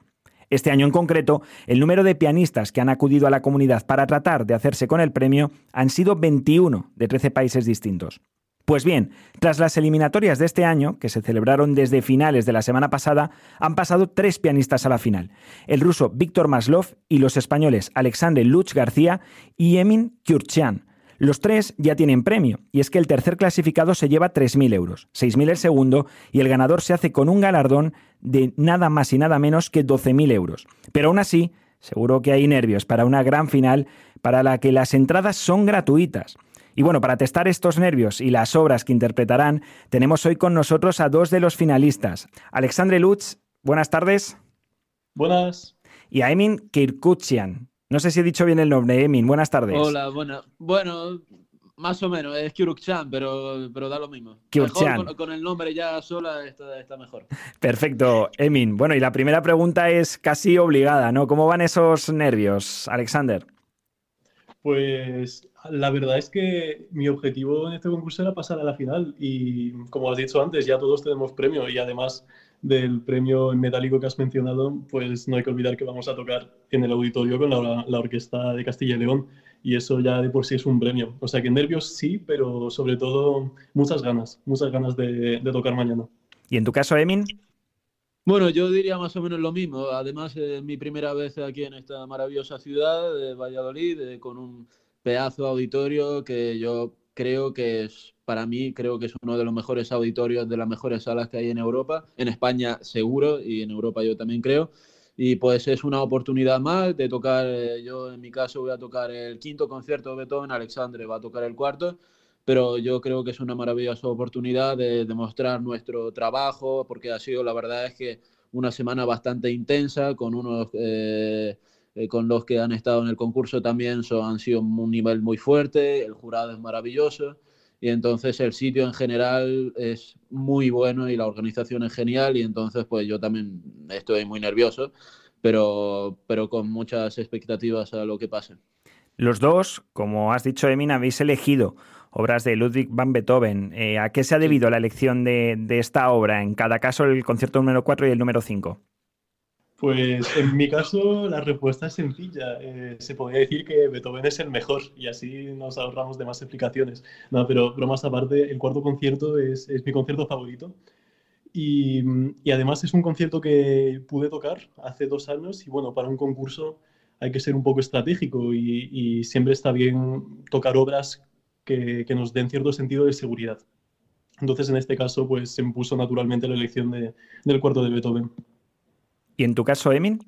Este año en concreto, el número de pianistas que han acudido a la comunidad para tratar de hacerse con el premio han sido 21 de 13 países distintos. Pues bien, tras las eliminatorias de este año, que se celebraron desde finales de la semana pasada, han pasado tres pianistas a la final. El ruso Víctor Maslov y los españoles Alexandre Luch García y Emin Kurchian. Los tres ya tienen premio, y es que el tercer clasificado se lleva 3.000 euros, 6.000 el segundo, y el ganador se hace con un galardón de nada más y nada menos que 12.000 euros. Pero aún así, seguro que hay nervios para una gran final para la que las entradas son gratuitas. Y bueno, para testar estos nervios y las obras que interpretarán, tenemos hoy con nosotros a dos de los finalistas. Alexandre Lutz, buenas tardes.
Buenas.
Y a Emin Kirkuchian. No sé si he dicho bien el nombre, Emin. Buenas tardes.
Hola, bueno, bueno más o menos, es Kirukchan, pero, pero da lo mismo.
Con,
con, el nombre ya sola está, está, mejor.
Perfecto, Emin. Bueno, y la primera pregunta es casi obligada, ¿no? ¿Cómo van esos nervios, Alexander?
Pues la verdad es que mi objetivo en este concurso era pasar a la final y como has dicho antes, ya todos tenemos premio y además del premio metálico que has mencionado, pues no hay que olvidar que vamos a tocar en el auditorio con la, Orquesta de Castilla y León y eso ya de por sí es un premio. O sea que nervios sí, pero sobre todo muchas ganas, muchas ganas de, tocar mañana.
¿Y en tu caso, Emin?
Bueno, yo diría más o menos lo mismo. Además, es mi primera vez aquí en esta maravillosa ciudad de Valladolid, eh, con un pedazo de auditorio que yo creo que es, para mí, creo que es uno de los mejores auditorios, de las mejores salas que hay en Europa, en España seguro y en Europa yo también creo. Y pues es una oportunidad más de tocar, eh, yo en mi caso voy a tocar el quinto concierto de Beethoven, Alexandre va a tocar el cuarto, pero yo creo que es una maravillosa oportunidad de demostrar nuestro trabajo, porque ha sido, la verdad es que una semana bastante intensa, con unos... Eh, eh, con los que han estado en el concurso también son, han sido un nivel muy fuerte, el jurado es maravilloso y entonces el sitio en general es muy bueno y la organización es genial y entonces pues yo también estoy muy nervioso, pero, pero con muchas expectativas a lo que pase.
Los dos, como has dicho, Emin, habéis elegido obras de Ludwig van Beethoven. Eh, ¿A qué se ha debido la elección de, de, esta obra? En cada caso, el concierto número 4 y el número 5.
Pues en mi caso la respuesta es sencilla. Eh, se podría decir que Beethoven es el mejor y así nos ahorramos de más explicaciones. No, pero bromas aparte, el cuarto concierto es, es mi concierto favorito
Y, y, además es un concierto que pude tocar hace dos años y bueno, para un concurso hay que ser un poco estratégico y, y siempre está bien tocar obras que, que, nos den cierto sentido de seguridad. Entonces en este caso pues se impuso naturalmente la elección de, del cuarto de Beethoven.
¿Y en tu caso, Emin?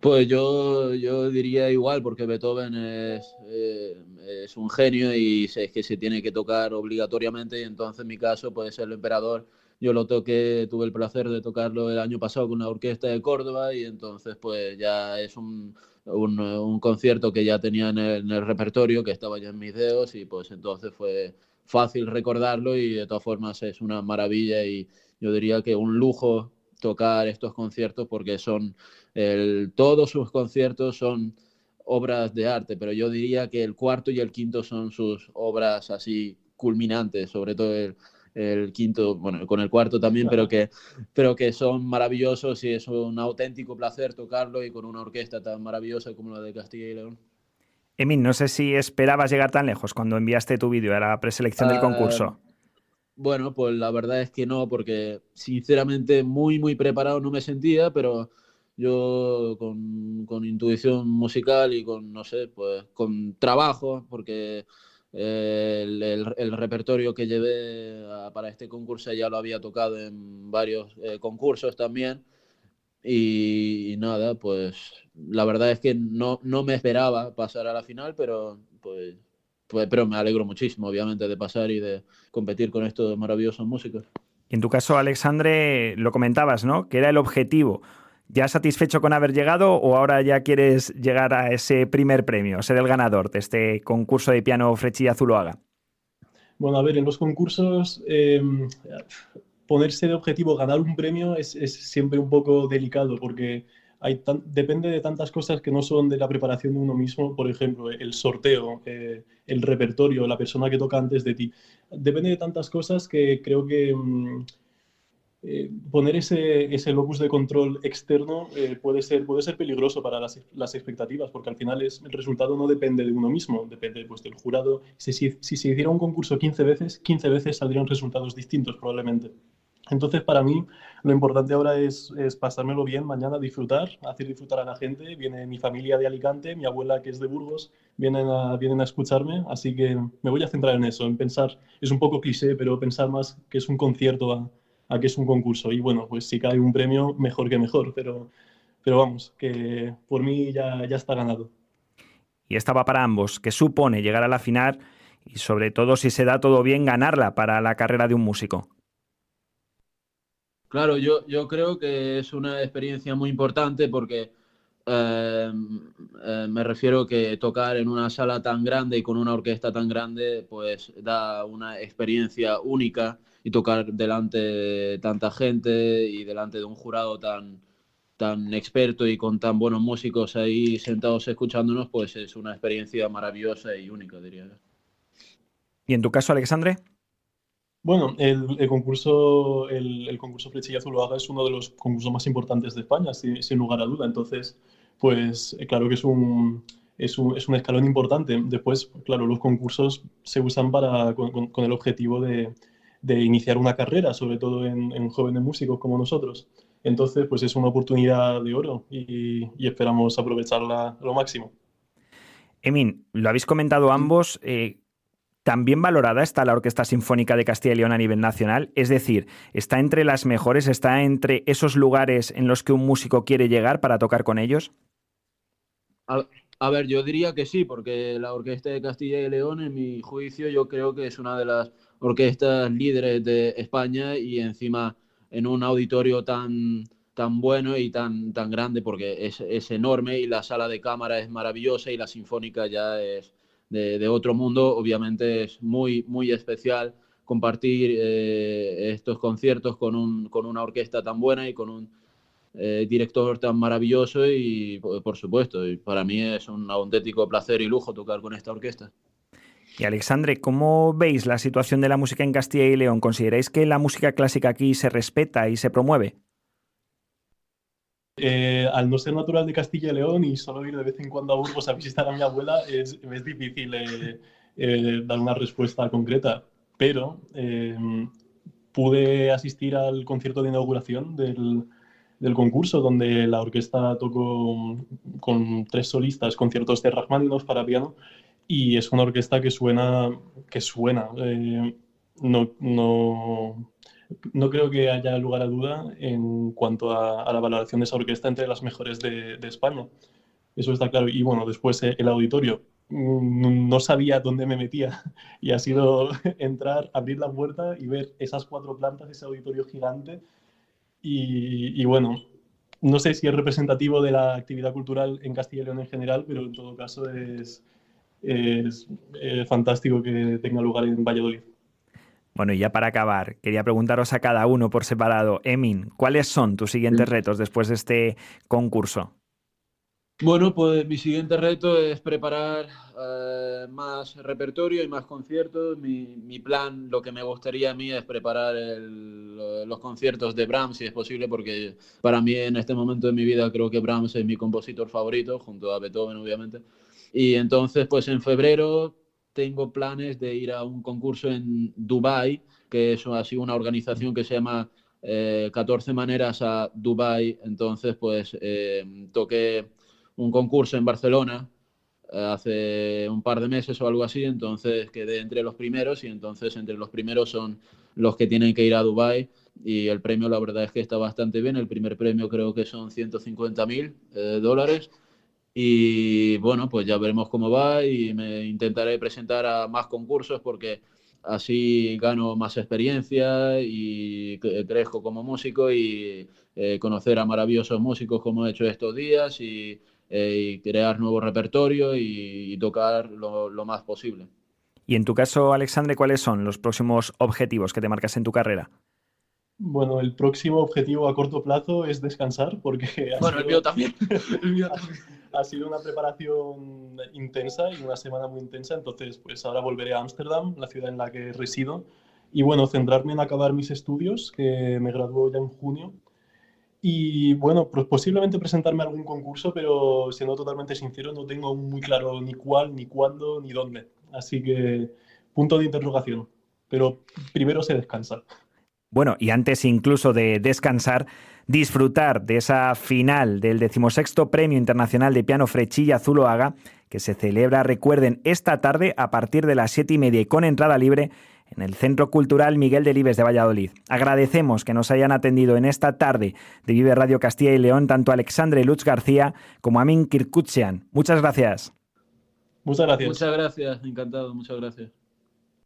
Pues yo, yo diría igual, porque Beethoven es, eh, es un genio y es que se tiene que tocar obligatoriamente y entonces en mi caso puede ser el emperador. Yo lo toqué, tuve el placer de tocarlo el año pasado con una orquesta de Córdoba y entonces pues ya es un, un, concierto que ya tenía en el, repertorio, que estaba ya en mis dedos y pues entonces fue fácil recordarlo y de todas formas es una maravilla y yo diría que un lujo tocar estos conciertos porque son el, todos sus conciertos son obras de arte, pero yo diría que el cuarto y el quinto son sus obras así culminantes, sobre todo el, el quinto, bueno, con el cuarto también, pero que, pero que son maravillosos y es un auténtico placer tocarlo y con una orquesta tan maravillosa como la de Castilla y León.
Emin, no sé si esperabas llegar tan lejos cuando enviaste tu vídeo a la preselección del concurso.
Bueno, pues la verdad es que no, porque sinceramente muy, muy preparado no me sentía, pero yo con, con, intuición musical y con, no sé, pues con trabajo, porque el, el, el repertorio que llevé para este concurso ya lo había tocado en varios eh, concursos también. Y, y, nada, pues la verdad es que no, no me esperaba pasar a la final, pero pues, pues, pero me alegro muchísimo, obviamente, de pasar y de competir con estos maravillosos músicos.
Y en tu caso, Alexandre, lo comentabas, ¿no? Que era el objetivo. ¿Ya satisfecho con haber llegado o ahora ya quieres llegar a ese primer premio, ser el ganador de este concurso de piano Frechilla Zuloaga?
Bueno, a ver, en los concursos eh, ponerse de objetivo ganar un premio es, es siempre un poco delicado porque depende de tantas cosas que no son de la preparación de uno mismo, por ejemplo, el sorteo, eh, el repertorio, la persona que toca antes de ti. Depende de tantas cosas que creo que... Mm, eh, poner ese, ese, locus de control externo eh, puede, ser, puede ser peligroso para las, las, expectativas, porque al final es, el resultado no depende de uno mismo, depende pues, del jurado. Si, si, si se hiciera un concurso 15 veces, 15 veces saldrían resultados distintos probablemente. Entonces, para mí, lo importante ahora es, pasármelo bien mañana, disfrutar, hacer disfrutar a la gente. Viene mi familia de Alicante, mi abuela que es de Burgos, vienen a, vienen a escucharme, así que me voy a centrar en eso, en pensar, es un poco cliché, pero pensar más que es un concierto a, a que es un concurso. Y bueno, pues si cae un premio, mejor que mejor, pero, pero vamos, que por mí ya, ya está ganado.
Y estaba para ambos, que supone llegar a la final y sobre todo si se da todo bien, ganarla para la carrera de un músico.
Claro, yo, yo creo que es una experiencia muy importante porque eh, eh, me refiero que tocar en una sala tan grande y con una orquesta tan grande, pues da una experiencia única y tocar delante de tanta gente y delante de un jurado tan, tan experto y con tan buenos músicos ahí sentados escuchándonos, pues es una experiencia maravillosa y única, diría yo.
¿Y en tu caso, Alexandre?
Bueno, el, el concurso, el, el, concurso Flechilla Zuloaga es uno de los concursos más importantes de España, sin, sin lugar a duda. Entonces, pues claro que es un, es un, es un, escalón importante. Después, claro, los concursos se usan para, con, con el objetivo de, de iniciar una carrera, sobre todo en, en, jóvenes músicos como nosotros. Entonces, pues es una oportunidad de oro y, y esperamos aprovecharla lo máximo.
Emin, lo habéis comentado ambos. Eh, ¿También valorada está la Orquesta Sinfónica de Castilla y León a nivel nacional? Es decir, ¿está entre las mejores? ¿Está entre esos lugares en los que un músico quiere llegar para tocar con ellos?
A, ver, yo diría que sí, porque la Orquesta de Castilla y León, en mi juicio, yo creo que es una de las orquestas líderes de España y encima en un auditorio tan, tan bueno y tan, tan grande porque es, es enorme y la sala de cámara es maravillosa y la sinfónica ya es de, otro mundo. Obviamente es muy, muy especial compartir eh, estos conciertos con, un, con una orquesta tan buena y con un eh, director tan maravilloso y por supuesto, y para mí es un auténtico placer y lujo tocar con esta orquesta.
Y Alexandre, ¿cómo veis la situación de la música en Castilla y León? ¿Consideráis que la música clásica aquí se respeta y se promueve?
Eh, al no ser natural de Castilla y León y solo ir de vez en cuando a Burgos a visitar a mi abuela, es, difícil eh, eh, dar una respuesta concreta. Pero pude asistir al concierto de inauguración del, concurso, donde la orquesta tocó con tres solistas conciertos de Rachmaninoff para piano y es una orquesta que suena, que suena. No, no, no, creo que haya lugar a duda en cuanto a, la valoración de esa orquesta entre las mejores de, España. Eso está claro. Y bueno, después eh, el auditorio. Mm, no sabía dónde me metía y ha sido entrar, abrir la puerta y ver esas cuatro plantas, ese auditorio gigante y, bueno, no sé si es representativo de la actividad cultural en Castilla y León en general, pero en todo caso es, es eh, fantástico que tenga lugar en Valladolid.
Bueno, y ya para acabar, quería preguntaros a cada uno por separado, Emin, ¿cuáles son tus siguientes retos después de este concurso?
Bueno, pues mi siguiente reto es preparar eh, más repertorio y más conciertos. Mi, plan, lo que me gustaría a mí es preparar los conciertos de Brahms, si es posible, porque para mí en este momento de mi vida creo que Brahms es mi compositor favorito, junto a Beethoven, obviamente. Y entonces, pues en febrero tengo planes de ir a un concurso en Dubai, que es así una organización que se llama 14 eh, maneras a Dubai. Entonces, pues eh, toqué un concurso en Barcelona eh, hace un par de meses o algo así, entonces quedé entre los primeros y entonces entre los primeros son los que tienen que ir a Dubai. Y el premio la verdad es que está bastante bien, el primer premio creo que son 150 mil eh, dólares y bueno, pues ya veremos cómo va y me intentaré presentar a más concursos porque así gano más experiencia y crezco como músico y eh, conocer a maravillosos músicos como he hecho estos días y eh, y crear nuevo repertorio y, tocar lo, más posible.
Y en tu caso, Alexandre, ¿cuáles son los próximos objetivos que te marcas en tu carrera?
Bueno, el próximo objetivo a corto plazo es descansar porque...
Bueno, el mío también.
Ha sido una preparación intensa y una semana muy intensa, entonces pues ahora volveré a Ámsterdam, la ciudad en la que resido, y bueno, centrarme en acabar mis estudios, que me graduó ya en junio, y bueno, pues posiblemente presentarme a algún concurso, pero siendo totalmente sincero, no tengo muy claro ni cuál, ni cuándo, ni dónde. Así que punto de interrogación. Pero primero se descansa.
Bueno, y antes incluso de descansar, disfrutar de esa final del decimosexto Premio Internacional de Piano Frechilla Zuloaga, que se celebra, recuerden, esta tarde a partir de las siete y media y con entrada libre en el Centro Cultural Miguel Delibes de Valladolid. Agradecemos que nos hayan atendido en esta tarde de Vive Radio Castilla y León tanto Alexandre Lutz García como Amin Kirkutsian. Muchas gracias.
Muchas gracias.
Muchas gracias, encantado, muchas gracias.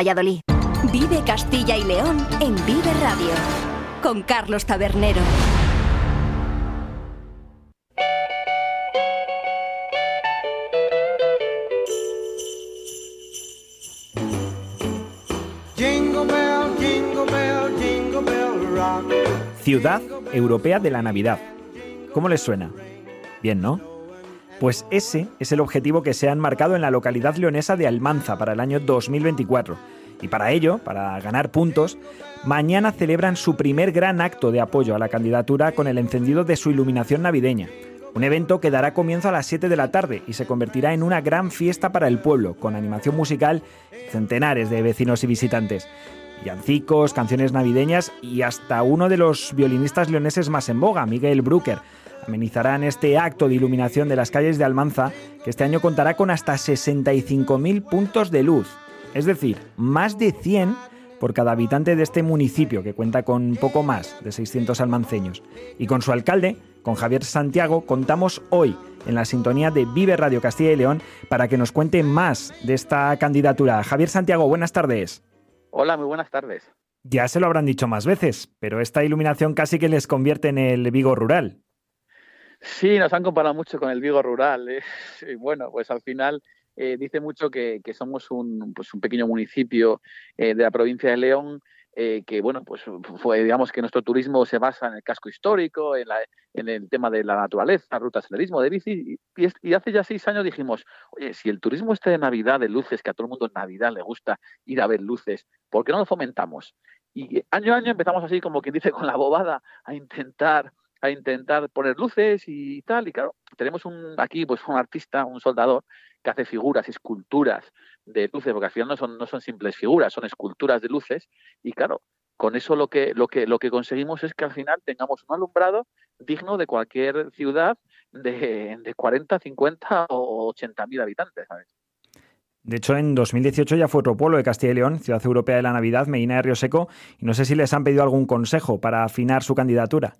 Valladolid. Vive Castilla y León en Vive Radio con Carlos Tabernero.
Ciudad Europea de la Navidad. ¿Cómo les suena? Bien, ¿no? Pues ese es el objetivo que se han marcado en la localidad leonesa de Almanza para el año 2024. Y para ello, para ganar puntos, mañana celebran su primer gran acto de apoyo a la candidatura con el encendido de su iluminación navideña. Un evento que dará comienzo a las 7 de la tarde y se convertirá en una gran fiesta para el pueblo, con animación musical, centenares de vecinos y visitantes. Villancicos, canciones navideñas y hasta uno de los violinistas leoneses más en boga, Miguel Brucker, amenizarán este acto de iluminación de las calles de Almanza, que este año contará con hasta 65.000 puntos de luz, es decir, más de 100 por cada habitante de este municipio, que cuenta con poco más de 600 almanceños. Y con su alcalde, con Javier Santiago, contamos hoy en la sintonía de Vive Radio Castilla y León para que nos cuente más de esta candidatura. Javier Santiago, buenas tardes.
Hola, muy buenas tardes.
Ya se lo habrán dicho más veces, pero esta iluminación casi que les convierte en el Vigo rural.
Sí, nos han comparado mucho con el Vigo rural. ¿eh? Y bueno, pues al final eh, dice mucho que, somos un, pues un pequeño municipio eh, de la provincia de León eh, que bueno, pues fue, digamos que nuestro turismo se basa en el casco histórico, en, el tema de la naturaleza, rutas senderismo, de bici, y, y, hace ya seis años dijimos, oye, si el turismo este de Navidad, de luces, que a todo el mundo en Navidad le gusta ir a ver luces, ¿por qué no lo fomentamos? Y año a año empezamos así, como quien dice, con la bobada, a intentar a intentar poner luces y tal, y claro, tenemos un, aquí pues un artista, un soldador, que hace figuras, esculturas de luces, porque al final no son, no son simples figuras, son esculturas de luces, y claro, con eso lo que, lo que, lo que conseguimos es que al final tengamos un alumbrado digno de cualquier ciudad de, de 40, 50 o 80 mil habitantes.
De hecho, en 2018 ya fue otro pueblo de Castilla y León, Ciudad Europea de la Navidad, Medina de Río Seco, y no sé si les han pedido algún consejo para afinar su candidatura.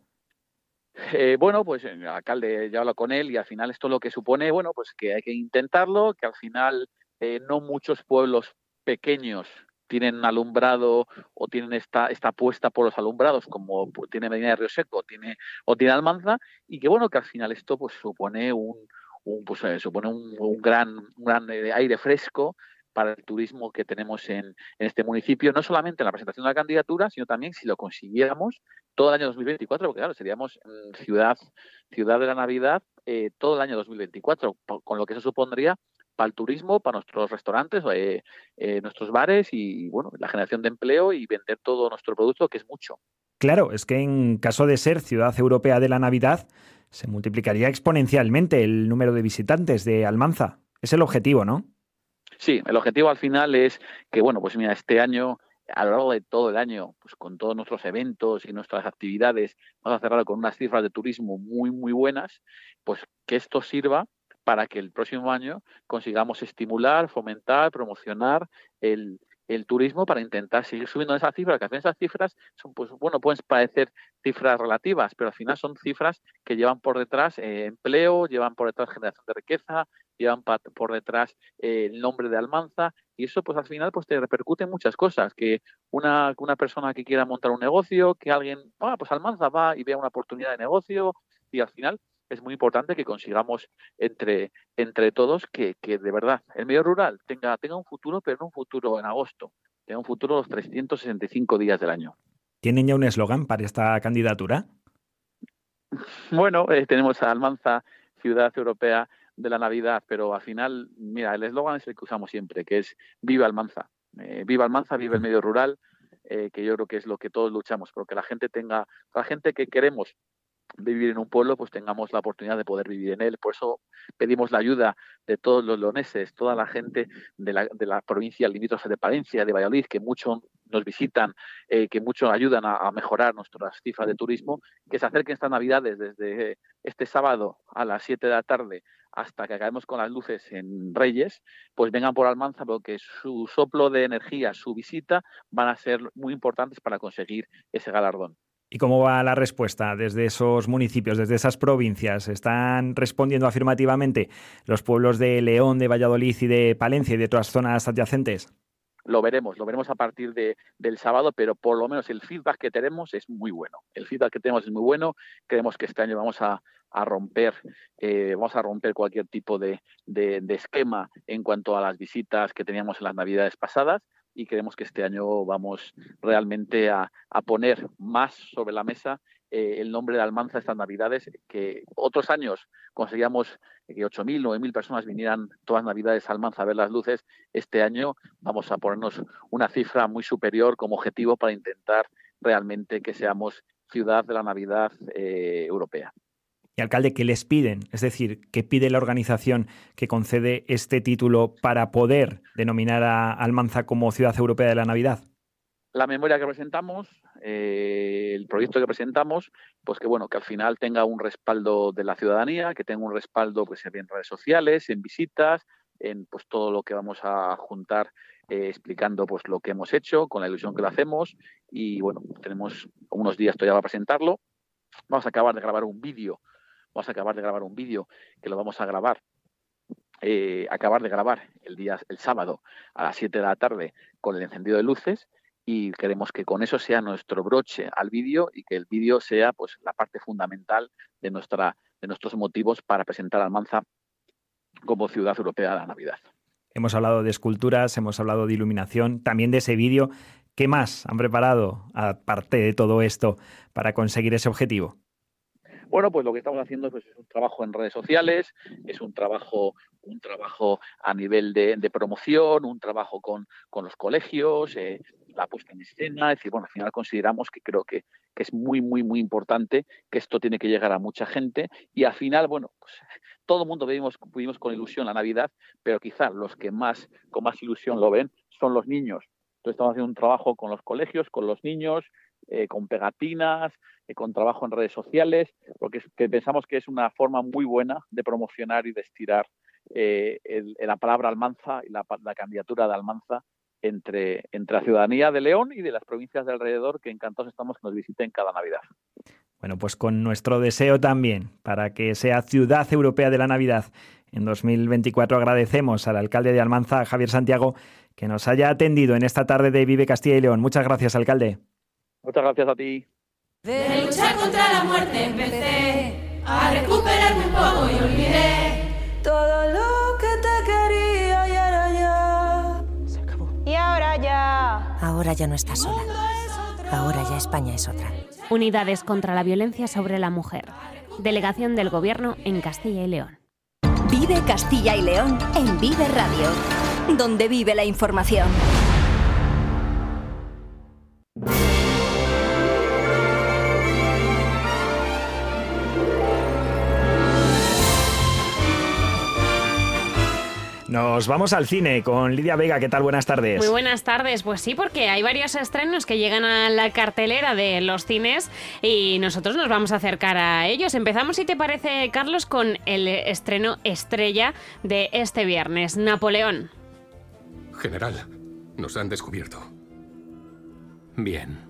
Eh, bueno, pues el alcalde ya habla con él y al final esto lo que supone, bueno, pues que hay que intentarlo, que al final eh, no muchos pueblos pequeños tienen alumbrado o tienen esta, esta apuesta por los alumbrados como tiene Medina de Río Seco tiene, o tiene Almanza y que bueno que al final esto pues supone un, pues, eh, supone un, gran, un gran aire fresco para el turismo que tenemos en, en, este municipio, no solamente en la presentación de la candidatura, sino también si lo consiguiéramos todo el año 2024, porque claro, seríamos mm, ciudad, ciudad de la Navidad eh, todo el año 2024, con lo que eso supondría para el turismo, para nuestros restaurantes, eh, eh, nuestros bares y, bueno, la generación de empleo y vender todo nuestro producto, que es mucho.
Claro, es que en caso de ser ciudad europea de la Navidad, se multiplicaría exponencialmente el número de visitantes de Almanza. Es el objetivo, ¿no?
Sí, el objetivo al final es que, bueno, pues mira, este año, a lo largo de todo el año, pues con todos nuestros eventos y nuestras actividades, vamos a cerrar con unas cifras de turismo muy, muy buenas, pues que esto sirva para que el próximo año consigamos estimular, fomentar, promocionar el, el turismo para intentar seguir subiendo esas cifras, que final esas cifras son, pues bueno, pueden parecer cifras relativas, pero al final son cifras que llevan por detrás eh, empleo, llevan por detrás generación de riqueza, llevan por detrás eh, el nombre de Almanza y eso pues al final pues te repercute en muchas cosas, que una, una persona que quiera montar un negocio, que alguien, ah, pues Almanza va y vea una oportunidad de negocio y al final es muy importante que consigamos entre, entre todos que, que, de verdad el medio rural tenga, tenga un futuro, pero no un futuro en agosto, tenga un futuro los 365 días del año.
¿Tienen ya un eslogan para esta candidatura?
Bueno, eh, tenemos a Almanza, ciudad europea de la Navidad, pero al final, mira, el eslogan es el que usamos siempre, que es Viva Almanza. Eh, viva Almanza, viva el medio rural, eh, que yo creo que es lo que todos luchamos, porque la gente tenga, la gente que queremos vivir en un pueblo, pues tengamos la oportunidad de poder vivir en él. Por eso pedimos la ayuda de todos los leoneses, toda la gente de la, de la provincia limítrofe de Palencia, de Valladolid, que mucho nos visitan, eh, que mucho ayudan a, a, mejorar nuestras cifras de turismo, que se acerquen estas navidades desde este sábado a las 7 de la tarde hasta que acabemos con las luces en Reyes, pues vengan por Almanza porque su soplo de energía, su visita van a ser muy importantes para conseguir ese galardón.
¿Y cómo va la respuesta desde esos municipios, desde esas provincias? ¿Están respondiendo afirmativamente los pueblos de León, de Valladolid y de Palencia y de otras zonas adyacentes?
Lo veremos, lo veremos a partir de, del sábado, pero por lo menos el feedback que tenemos es muy bueno. El feedback que tenemos es muy bueno. Creemos que este año vamos a, a romper, eh, vamos a romper cualquier tipo de, de, de, esquema en cuanto a las visitas que teníamos en las navidades pasadas y creemos que este año vamos realmente a, a poner más sobre la mesa eh, el nombre de Almanza estas navidades, que otros años conseguíamos que 8.000, 9.000 personas vinieran todas navidades a Almanza a ver las luces. Este año vamos a ponernos una cifra muy superior como objetivo para intentar realmente que seamos ciudad de la Navidad eh, europea
alcalde, ¿qué les piden? Es decir, ¿qué pide la organización que concede este título para poder denominar a Almanza como Ciudad Europea de la Navidad?
La memoria que presentamos, eh, el proyecto que presentamos, pues que bueno, que al final tenga un respaldo de la ciudadanía, que tenga un respaldo pues en redes sociales, en visitas, en pues todo lo que vamos a juntar eh, explicando pues lo que hemos hecho, con la ilusión que lo hacemos. Y bueno, tenemos unos días todavía para presentarlo. Vamos a acabar de grabar un vídeo. Vamos a acabar de grabar un vídeo que lo vamos a grabar, eh, acabar de grabar el día, el sábado a las 7 de la tarde con el encendido de luces y queremos que con eso sea nuestro broche al vídeo y que el vídeo sea pues la parte fundamental de nuestra de nuestros motivos para presentar a Almanza como ciudad europea de la Navidad.
Hemos hablado de esculturas, hemos hablado de iluminación, también de ese vídeo ¿Qué más han preparado, aparte de todo esto, para conseguir ese objetivo?
Bueno, pues lo que estamos haciendo pues, es un trabajo en redes sociales, es un trabajo, un trabajo a nivel de, promoción, un trabajo con, los colegios, eh, la puesta en escena. Es decir, bueno, al final consideramos que creo que, es muy, muy, muy importante, que esto tiene que llegar a mucha gente y al final, bueno, pues todo el mundo vivimos, vivimos con ilusión la Navidad, pero quizás los que más, con más ilusión lo ven son los niños. Entonces estamos haciendo un trabajo con los colegios, con los niños, eh, con pegatinas, eh, con trabajo en redes sociales, porque pensamos que es una forma muy buena de promocionar y de estirar eh, la palabra Almanza y la, candidatura de Almanza entre, entre la ciudadanía de León y de las provincias de alrededor, que encantados estamos que nos visiten cada Navidad.
Bueno, pues con nuestro deseo también para que sea ciudad europea de la Navidad en 2024 agradecemos al alcalde de Almanza, Javier Santiago, que nos haya atendido en esta tarde de Vive Castilla y León. Muchas gracias, alcalde.
Muchas gracias a ti.
De luchar contra la muerte empecé a recuperarme un poco y olvidé Ahora ya
no estás sola. Ahora ya España es otra.
Unidades contra la violencia sobre la mujer. Delegación del Gobierno en Castilla y León.
Vive Castilla y León en Vive Radio, donde vive la información.
Nos vamos al cine con Lidia Vega. ¿Qué tal? Buenas tardes.
Muy buenas tardes. Pues sí, porque hay varios estrenos que llegan a la cartelera de los cines y nosotros nos vamos a acercar a ellos. Empezamos, si te parece, Carlos, con el estreno estrella de este viernes, Napoleón.
General, nos han descubierto. Bien.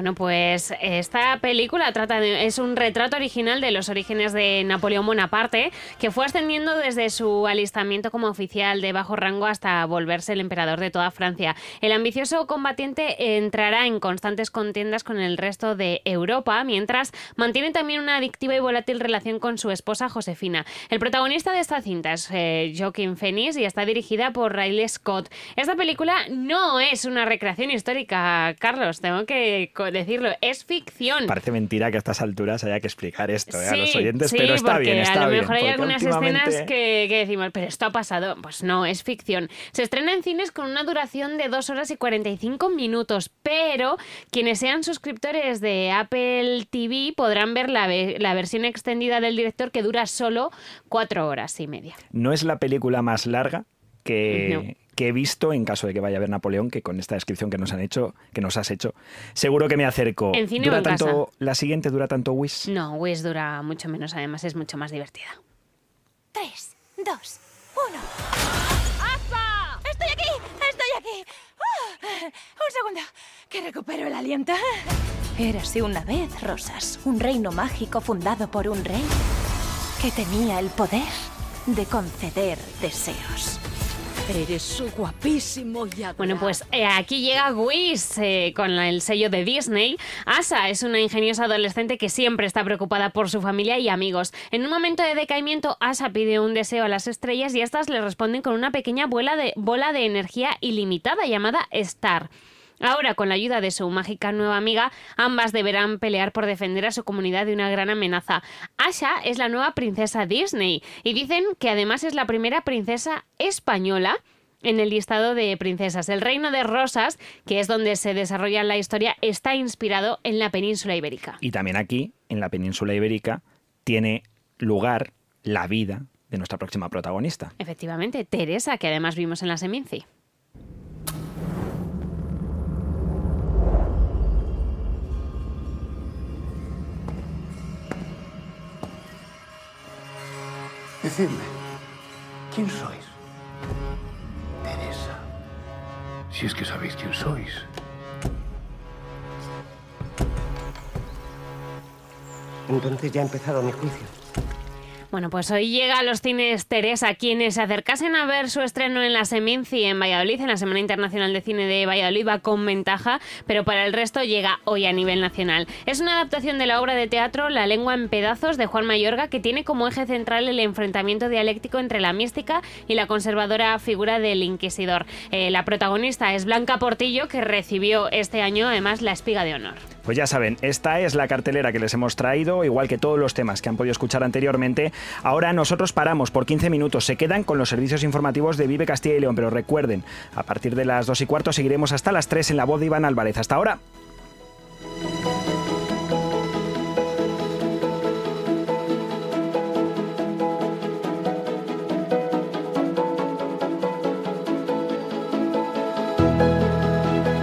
Bueno, pues esta película trata de, es un retrato original de los orígenes de Napoleón Bonaparte, que fue ascendiendo desde su alistamiento como oficial de bajo rango hasta volverse el emperador de toda Francia. El ambicioso combatiente entrará en constantes contiendas con el resto de Europa, mientras mantiene también una adictiva y volátil relación con su esposa Josefina. El protagonista de esta cinta es eh, Joaquin Phoenix y está dirigida por Riley Scott. Esta película no es una recreación histórica, Carlos, tengo que decirlo, es ficción.
Parece mentira que a estas alturas haya que explicar esto eh, a los oyentes, pero está bien, está
a
lo
mejor hay algunas escenas que, decimos, pero esto ha pasado. Pues no, es ficción. Se estrena en cines con una duración de 2 horas y 45 minutos, pero quienes sean suscriptores de Apple TV podrán ver la, la versión extendida del director que dura solo 4 horas y media.
No es la película más larga que, que he visto en caso de que vaya a ver Napoleón, que con esta descripción que nos han hecho, que nos has hecho, seguro que me acerco.
¿En cine
¿Dura
o
tanto, ¿La siguiente dura tanto Wish?
No, Wish dura mucho menos, además es mucho más divertida.
Tres, dos, uno. ¡Aspa! ¡Estoy aquí! ¡Estoy aquí! ¡Ah! Un segundo, que recupero el aliento. Érase una vez, Rosas, un reino mágico fundado por un rey que tenía el poder de conceder deseos. Eres guapísimo ya.
Bueno, pues eh, aquí llega Whis eh, con el sello de Disney. Asa es una ingeniosa adolescente que siempre está preocupada por su familia y amigos. En un momento de decaimiento, Asa pide un deseo a las estrellas y estas le responden con una pequeña bola de, bola de energía ilimitada llamada Star. Ahora, con la ayuda de su mágica nueva amiga, ambas deberán pelear por defender a su comunidad de una gran amenaza. Asha es la nueva princesa Disney y dicen que además es la primera princesa española en el listado de princesas. El reino de Rosas, que es donde se desarrolla la historia, está inspirado en la península ibérica.
Y también aquí, en la península ibérica, tiene lugar la vida de nuestra próxima protagonista.
Efectivamente, Teresa, que además vimos en la Seminci.
Decidme, ¿quién sois? Teresa. Si es que sabéis quién sois.
Entonces ya ha empezado mi juicio.
Bueno, pues hoy llega a los cines Teresa. Quienes se acercasen a ver su estreno en la Seminci en Valladolid, en la Semana Internacional de Cine de Valladolid, va con ventaja, pero para el resto llega hoy a nivel nacional. Es una adaptación de la obra de teatro La lengua en pedazos de Juan Mayorga, que tiene como eje central el enfrentamiento dialéctico entre la mística y la conservadora figura del inquisidor. Eh, la protagonista es Blanca Portillo, que recibió este año además la espiga de honor.
Pues ya saben, esta es la cartelera que les hemos traído, igual que todos los temas que han podido escuchar anteriormente. Ahora nosotros paramos por 15 minutos, se quedan con los servicios informativos de Vive Castilla y León, pero recuerden, a partir de las 2 y cuarto seguiremos hasta las 3 en la voz de Iván Álvarez. Hasta ahora.